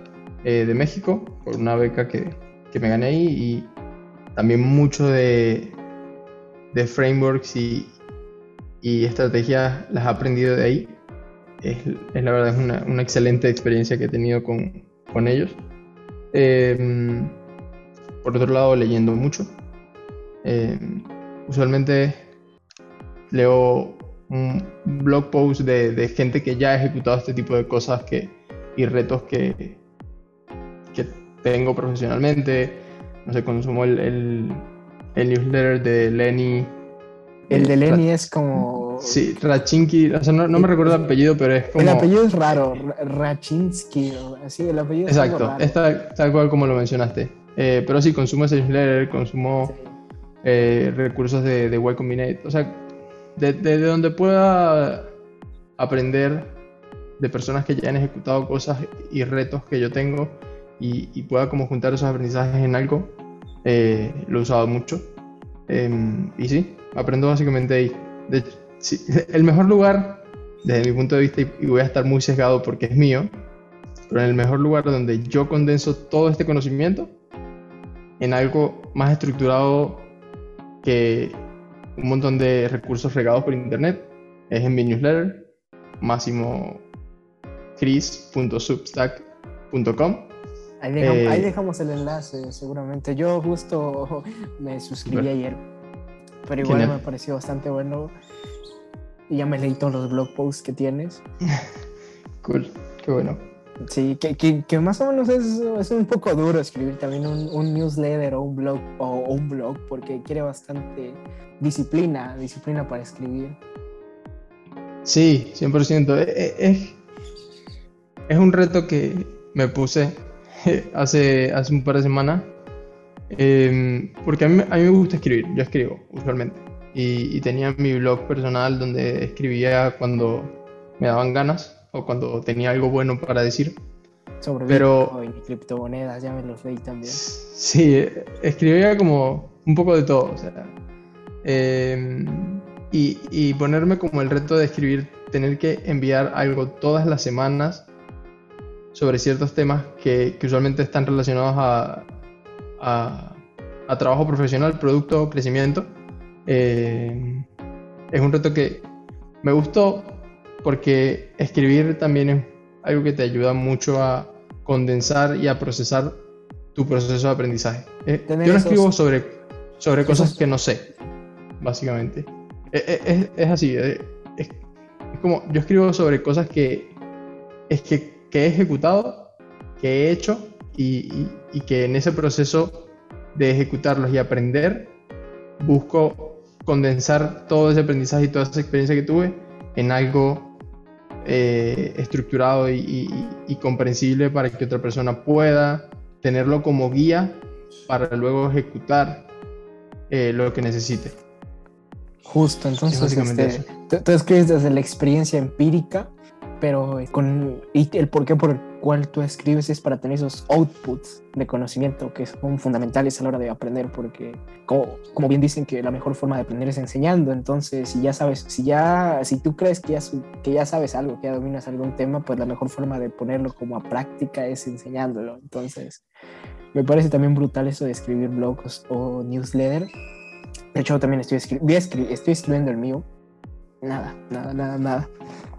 eh, de México por una beca que, que, me gané ahí y también mucho de, de frameworks y, y, estrategias las he aprendido de ahí. Es, es la verdad, es una, una, excelente experiencia que he tenido con, con ellos. Em, por otro lado, leyendo mucho. Em, usualmente leo un blog post de, de, gente que ya ha ejecutado este tipo de cosas que, y retos que, que tengo profesionalmente. No sé, consumo el, el, el newsletter de Lenny. El de Lenny es como. Sí, Rachinki. O sea, no, no, me recuerdo el apellido, pero es como. El apellido es raro. Rachinsky. Sí, el apellido Exacto, es Exacto, tal cual como lo mencionaste. Eh, pero sí, consumo ese newsletter, consumo eh, recursos de, de Y Combinator. O sea, desde de donde pueda aprender de personas que ya han ejecutado cosas y retos que yo tengo y, pueda como juntar esos aprendizajes en algo, eh, lo he usado mucho. Em, y sí, aprendo básicamente ahí. De, el mejor lugar, desde mi punto de vista, y voy a estar muy sesgado porque es mío, pero en el mejor lugar donde yo condenso todo este conocimiento en algo más estructurado que un montón de recursos regados por internet. Es en mi newsletter, máximocris.substack.com. Ahí dejamos, ahí eh, dejamos, el enlace, seguramente. Yo justo me suscribí ayer, pero igual me pareció bastante bueno. Y ya me leí todos los blog posts que tienes. cool, qué bueno. Sí, que, que, que, más o menos es, es, un poco duro escribir también un, un newsletter o un blog o, un blog porque quiere bastante disciplina, disciplina para escribir. Sí, 100%. Es, e, es, es un reto que me puse hace, hace un par de semanas em, porque a mí, a mí me gusta escribir, yo escribo usualmente. Y, y tenía mi blog personal donde escribía cuando me daban ganas o cuando tenía algo bueno para decir. Sobre pero, y criptomonedas, ya me los leí también. Sí, escribía como un poco de todo, o sea. Em, y, y, ponerme como el reto de escribir, tener que enviar algo todas las semanas sobre ciertos temas que, que usualmente están relacionados a, a, a, trabajo profesional, producto, crecimiento. Em, es un reto que me gustó, porque escribir también es algo que te ayuda mucho a condensar y a procesar tu proceso de aprendizaje. Eh, yo no escribo sobre, sobre cosas que no sé, básicamente. Eh, eh, es, así, es, como yo escribo sobre cosas que, es que, he ejecutado, que he hecho y, y que en ese proceso de ejecutarlos y aprender busco condensar todo ese aprendizaje y toda esa experiencia que tuve en algo eh, estructurado y, comprensible para que otra persona pueda tenerlo como guía para luego ejecutar eh, lo que necesite. Justo, entonces este, tú escribes desde la experiencia empírica pero con y el por qué por el cual tú escribes es para tener esos outputs de conocimiento que son fundamentales a la hora de aprender, porque como, como bien dicen que la mejor forma de aprender es enseñando, entonces si ya sabes, si ya, si tú crees que ya, que ya sabes algo, que ya dominas algún tema, pues la mejor forma de ponerlo como a práctica es enseñándolo, entonces me parece también brutal eso de escribir blogs o newsletter. De hecho, también estoy, estoy escribiendo el mío. Nada, nada, nada, nada.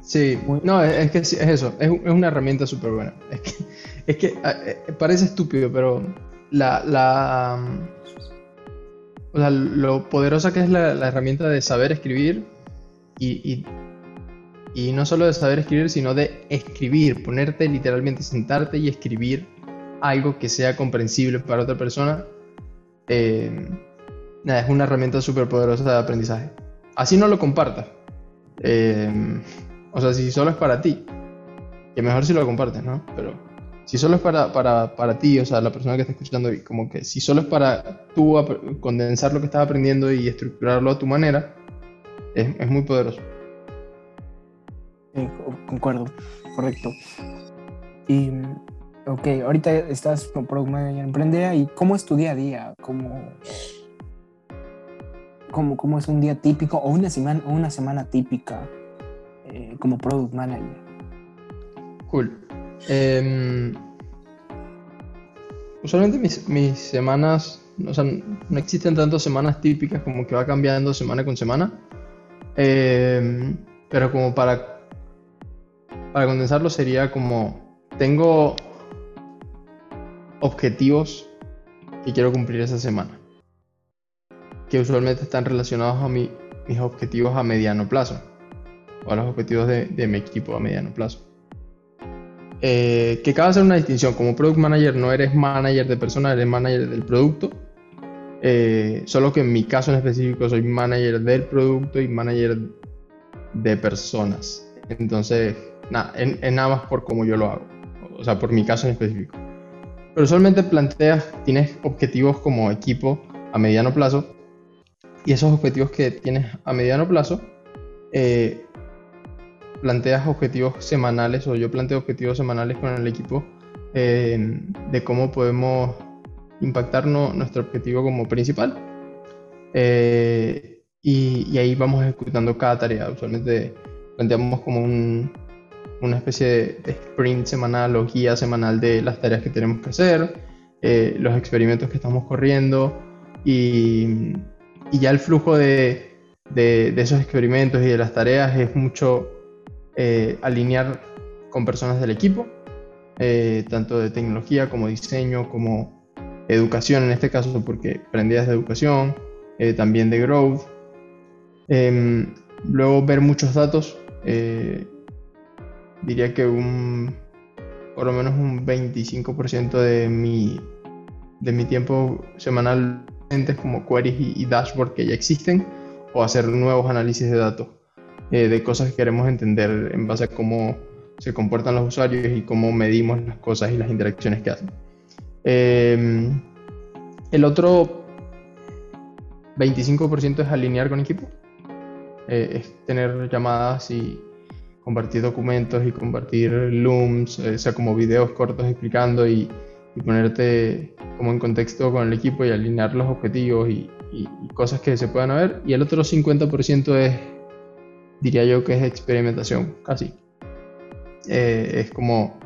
Sí, no, es, que es eso, es, una herramienta súper buena. Es que, que eh, parece estúpido, pero la, la o sea, lo poderosa que es la, herramienta de saber escribir y, y, no solo de saber escribir, sino de escribir, ponerte literalmente, sentarte y escribir algo que sea comprensible para otra persona. Eh, nada, es una herramienta súper poderosa de aprendizaje. Así no lo compartas. Eh, o sea, si solo es para ti, que mejor si lo compartes, ¿no? Pero si solo es para, para, para ti, o sea, la persona que está escuchando, como que si solo es para tú condensar lo que estás aprendiendo y estructurarlo a tu manera, es, es muy poderoso. Sí, concuerdo, correcto. Y, ok, ahorita estás como Product Manager Emprendea, ¿y cómo es tu día a día? ¿Cómo, cómo, cómo es un día típico o una semana, o una semana típica? Eh, como product manager? Cool. Em, usualmente mis, semanas, o sea, no existen tantas semanas típicas como que va cambiando semana con semana. Em, pero como para, para condensarlo sería como, tengo objetivos que quiero cumplir esa semana. Que usualmente están relacionados a mi, mis objetivos a mediano plazo o a los objetivos de, mi equipo a mediano plazo. Eh, que cabe hacer una distinción. Como product manager no eres manager de personas, eres manager del producto. Eh, solo que en mi caso en específico soy manager del producto y manager de personas. Entonces, nada, es nada más por cómo yo lo hago. O sea, por mi caso en específico. Pero usualmente planteas, tienes objetivos como equipo a mediano plazo. Y esos objetivos que tienes a mediano plazo, eh, planteas objetivos semanales o yo planteo objetivos semanales con el equipo eh, de cómo podemos impactar nuestro objetivo como principal. Eh, y, ahí vamos ejecutando cada tarea. Usualmente planteamos como una especie de, sprint semanal o guía semanal de las tareas que tenemos que hacer. eh, los experimentos que estamos corriendo y, ya el flujo de, esos experimentos y de las tareas es mucho eh, alinear con personas del equipo, eh, tanto de tecnología como diseño, como educación en este caso, porque aprendidas de educación, también de growth. Em, luego ver muchos datos, diría que un por lo menos un 25% de mi, de mi tiempo semanal como queries y, y dashboard que ya existen o hacer nuevos análisis de datos eh, de cosas que queremos entender en base a cómo se comportan los usuarios y cómo medimos las cosas y las interacciones que hacen. Em, el otro 25% es alinear con equipo, eh, es tener llamadas y compartir documentos y compartir looms, eh, o sea, como videos cortos explicando y, ponerte como en contexto con el equipo y alinear los objetivos y, cosas que se puedan ver. Y el otro 50% es, diría yo, que es experimentación, casi. Eh, es como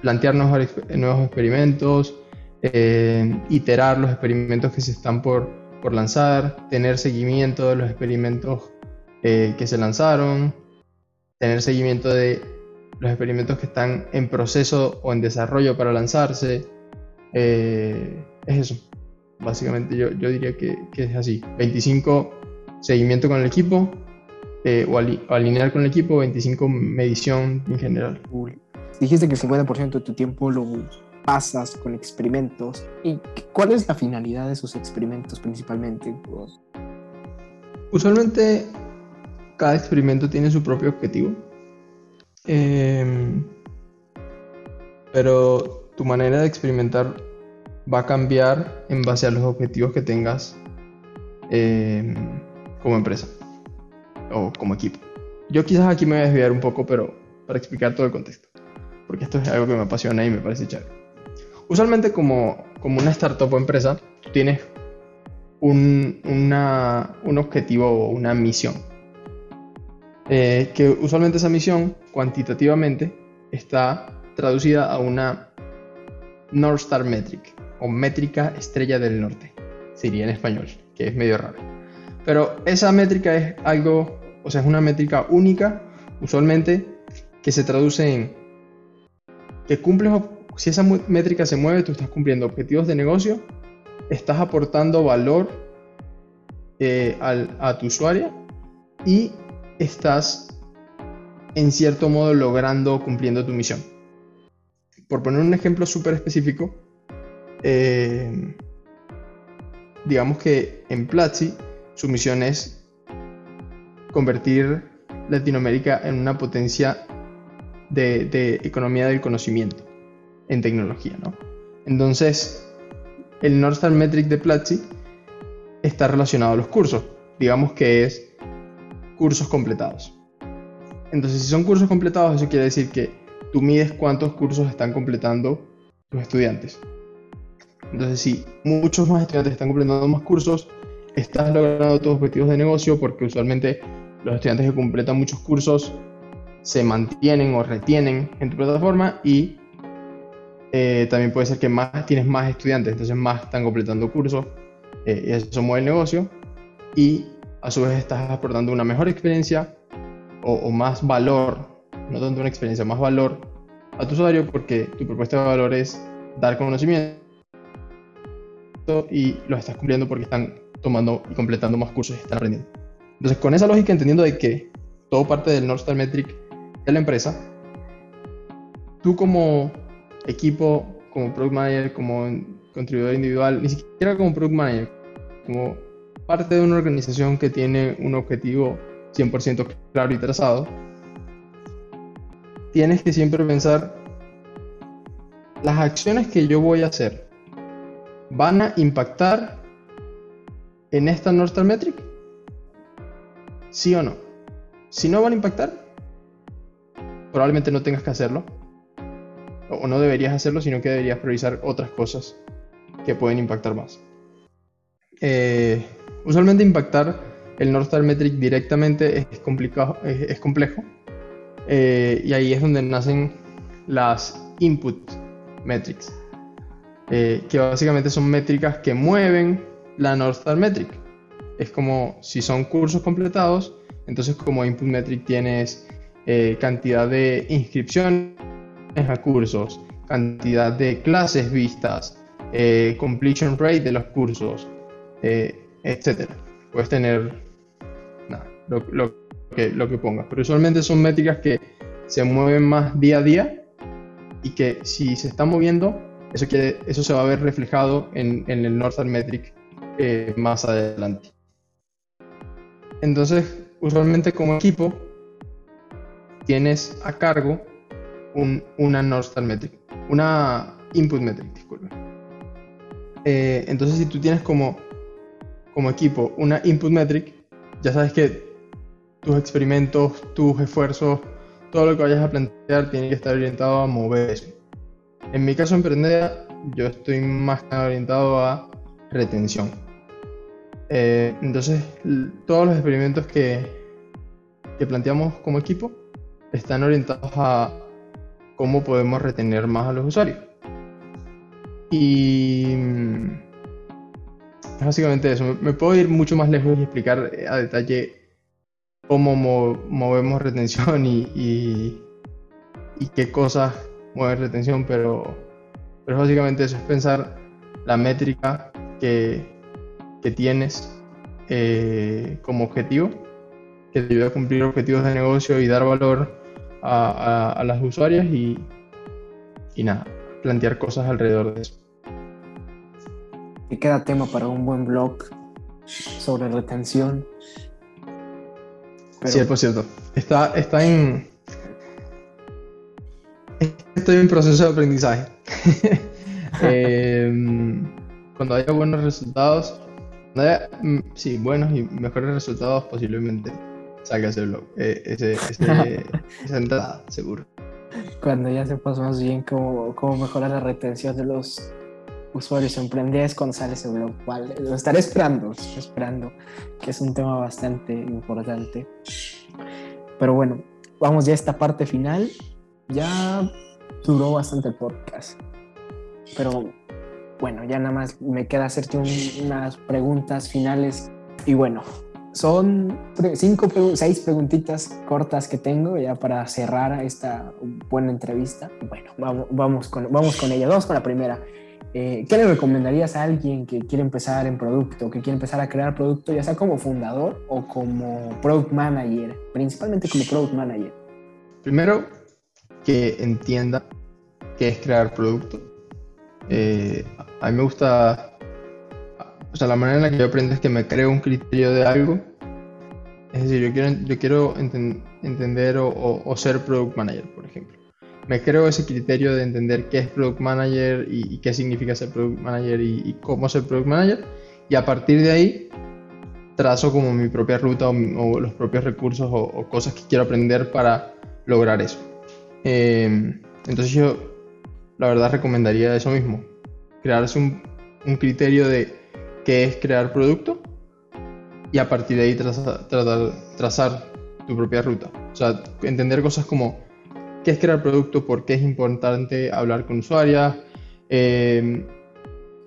plantear nuevos, experimentos, eh, iterar los experimentos que se están por, por lanzar, tener seguimiento de los experimentos que se lanzaron, tener seguimiento de los experimentos que están en proceso o en desarrollo para lanzarse. Eh, es eso. Básicamente yo, yo diría que, que, es así. 25 seguimiento con el equipo eh, o, alinear con el equipo, 25 medición en general. Dijiste que el 50% de tu tiempo lo pasas con experimentos. ¿Y cuál es la finalidad de esos experimentos principalmente? Usualmente cada experimento tiene su propio objetivo. Em, pero tu manera de experimentar va a cambiar en base a los objetivos que tengas em, como empresa o como equipo. Yo quizás aquí me voy a desviar un poco, pero para explicar todo el contexto, porque esto es algo que me apasiona y me parece chévere. Usualmente como, como una startup o empresa, tú tienes un, un objetivo o una misión eh, que usualmente esa misión cuantitativamente está traducida a una North Star Metric o métrica estrella del norte, sería en español, que es medio raro. Pero esa métrica es algo, o sea, es una métrica única, usualmente, que se traduce en que cumples, si esa métrica se mueve, tú estás cumpliendo objetivos de negocio, estás aportando valor eh, a tu usuario y estás en cierto modo logrando, cumpliendo tu misión. Por poner un ejemplo súper específico, eh, digamos que en Platzi su misión es convertir Latinoamérica en una potencia de, economía del conocimiento en tecnología, ¿no? Entonces, el North Star Metric de Platzi está relacionado a los cursos. Digamos que es cursos completados. Entonces, si son cursos completados, eso quiere decir que tú mides cuántos cursos están completando tus estudiantes. Entonces, si muchos más estudiantes están completando más cursos, estás logrando tus objetivos de negocio porque usualmente los estudiantes que completan muchos cursos se mantienen o retienen en tu plataforma y eh, también puede ser que más tienes más estudiantes, entonces más están completando cursos eh, y eso mueve el negocio. Y a su vez estás aportando una mejor experiencia o, más valor, no tanto una experiencia, más valor a tu usuario porque tu propuesta de valor es dar conocimiento y lo estás cumpliendo porque están tomando y completando más cursos y están aprendiendo. Entonces, con esa lógica, entendiendo de que todo parte del North Star Metric de la empresa, tú como equipo, como product manager, como contribuidor individual, ni siquiera como product manager, como parte de una organización que tiene un objetivo 100% claro y trazado, tienes que siempre pensar, las acciones que yo voy a hacer van a impactar en esta North Metric? ¿Sí o no? Si no van a impactar, probablemente no tengas que hacerlo. O no deberías hacerlo, sino que deberías priorizar otras cosas que pueden impactar más. Eh, Usualmente impactar el North Star Metric directamente es, complicado, es, complejo. Eh, y ahí es donde nacen las input metrics. eh, que básicamente son métricas que mueven la North Star Metric. Es como si son cursos completados, entonces como input metric tienes eh, cantidad de inscripciones a cursos, cantidad de clases vistas, eh, completion rate de los cursos, etc. Puedes tener lo, que, lo que pongas, pero usualmente son métricas que se mueven más día a día y que si se está moviendo, eso, quiere, eso se va a ver reflejado en, en el Northern Metric eh, más adelante. Entonces, usualmente como equipo, tienes a cargo un, una North Metric, una Input Metric, disculpe. Eh, entonces, si tú tienes como, como equipo una Input Metric, ya sabes que tus experimentos, tus esfuerzos, todo lo que vayas a plantear tiene que estar orientado a mover eso. En mi caso emprendedor, yo estoy más orientado a retención. Eh, entonces, todos los experimentos que, que planteamos como equipo están orientados a cómo podemos retener más a los usuarios. Y mm, básicamente eso. Me puedo ir mucho más lejos y explicar a detalle cómo movemos retención y, y, qué cosas mueven retención, pero, pero básicamente eso es pensar la métrica que, que tienes eh, como objetivo, que te ayuda a cumplir objetivos de negocio y dar valor a, a, las usuarias y, y nada, plantear cosas alrededor de eso. Y queda tema para un buen blog sobre retención Sí, por cierto. Está, está en. Estoy en proceso de aprendizaje. Em, cuando haya buenos resultados, sí, buenos y mejores resultados, posiblemente salga ese blog, eh, ese, esa entrada, seguro. Cuando ya sepas más bien cómo, cómo mejorar la retención de los usuarios emprendedores cuando sale ese blog. Vale, lo estaré esperando, esperando, que es un tema bastante importante. Pero bueno, vamos ya a esta parte final. Ya duró bastante el podcast. Pero bueno, ya nada más me queda hacerte unas preguntas finales. Y bueno, son cinco, seis preguntitas cortas que tengo ya para cerrar esta buena entrevista. Bueno, vamos, vamos, con, vamos con ella. Vamos con la primera. Eh, ¿Qué le recomendarías a alguien que quiere empezar en producto, que quiere empezar a crear producto, ya sea como fundador o como product manager, principalmente como product manager? Primero, que entienda qué es crear producto. Eh, a mí me gusta, o sea, la manera en la que yo aprendo es que me creo un criterio de algo. Es decir, yo quiero, yo quiero entender o ser product manager, por ejemplo me creo ese criterio de entender qué es Product Manager y, qué significa ser Product Manager y, cómo ser Product Manager. Y a partir de ahí trazo como mi propia ruta o, los propios recursos o, cosas que quiero aprender para lograr eso. Em, entonces yo la verdad recomendaría eso mismo. Crearse un, un criterio de qué es crear producto y a partir de ahí trazar, trazar tu propia ruta. O sea, entender cosas como qué es crear producto, por qué es importante hablar con usuarias, eh,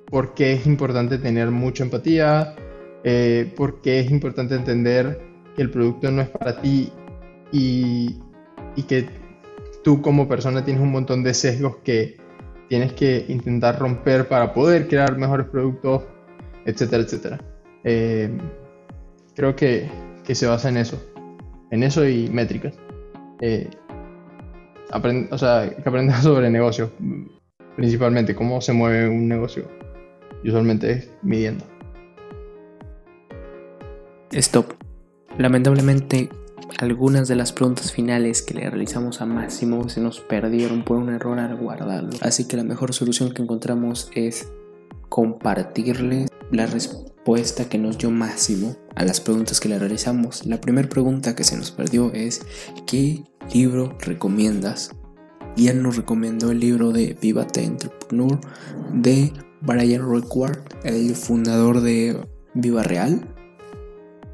por qué es importante tener mucha empatía, eh, por qué es importante entender que el producto no es para ti y, y que tú como persona tienes un montón de sesgos que tienes que intentar romper para poder crear mejores productos, etcétera, etcétera. Eh, creo que, que, se basa en eso, en eso y métricas o sea, que aprender sobre negocios, principalmente, cómo se mueve un negocio. Y usualmente es midiendo. Stop. Lamentablemente, algunas de las preguntas finales que le realizamos a Máximo se nos perdieron por un error al guardarlo. Así que la mejor solución que encontramos es compartirle la respuesta que nos dio Máximo a las preguntas que le realizamos. La primera pregunta que se nos perdió es ¿qué libro recomiendas? Y él nos recomendó el libro de Vivate Entrepreneur de Brian Requard, el fundador de Viva Real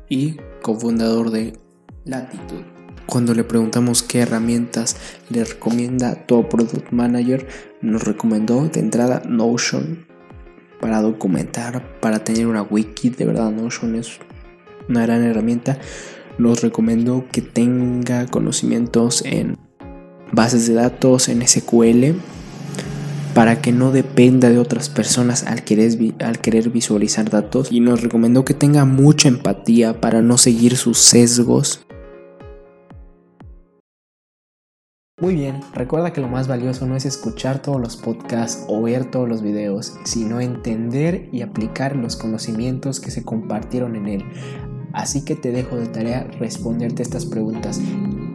y cofundador de Latitud. Cuando le preguntamos qué herramientas le recomienda todo Product Manager, nos recomendó de entrada Notion para documentar, para tener una wiki. De verdad, Notion es una gran herramienta. Nos recomendó que tenga conocimientos en bases de datos, en SQL, para que no dependa de otras personas al querer, al querer visualizar datos. Y nos recomendó que tenga mucha empatía para no seguir sus sesgos Muy bien, recuerda que lo más valioso no es escuchar todos los podcasts o ver todos los videos, sino entender y aplicar los conocimientos que se compartieron en él. Así que te dejo de tarea responderte estas preguntas.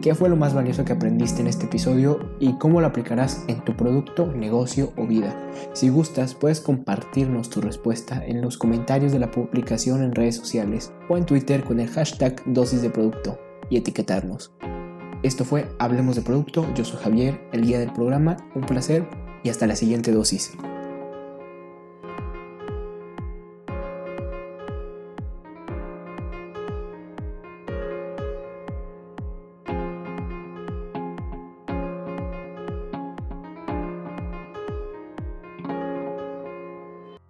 ¿Qué fue lo más valioso que aprendiste en este episodio y cómo lo aplicarás en tu producto, negocio o vida? Si gustas, puedes compartirnos tu respuesta en los comentarios de la publicación en redes sociales o en Twitter con el hashtag dosis de producto y etiquetarnos. Esto fue Hablemos de Producto, yo soy Javier, el guía del programa, un placer y hasta la siguiente dosis.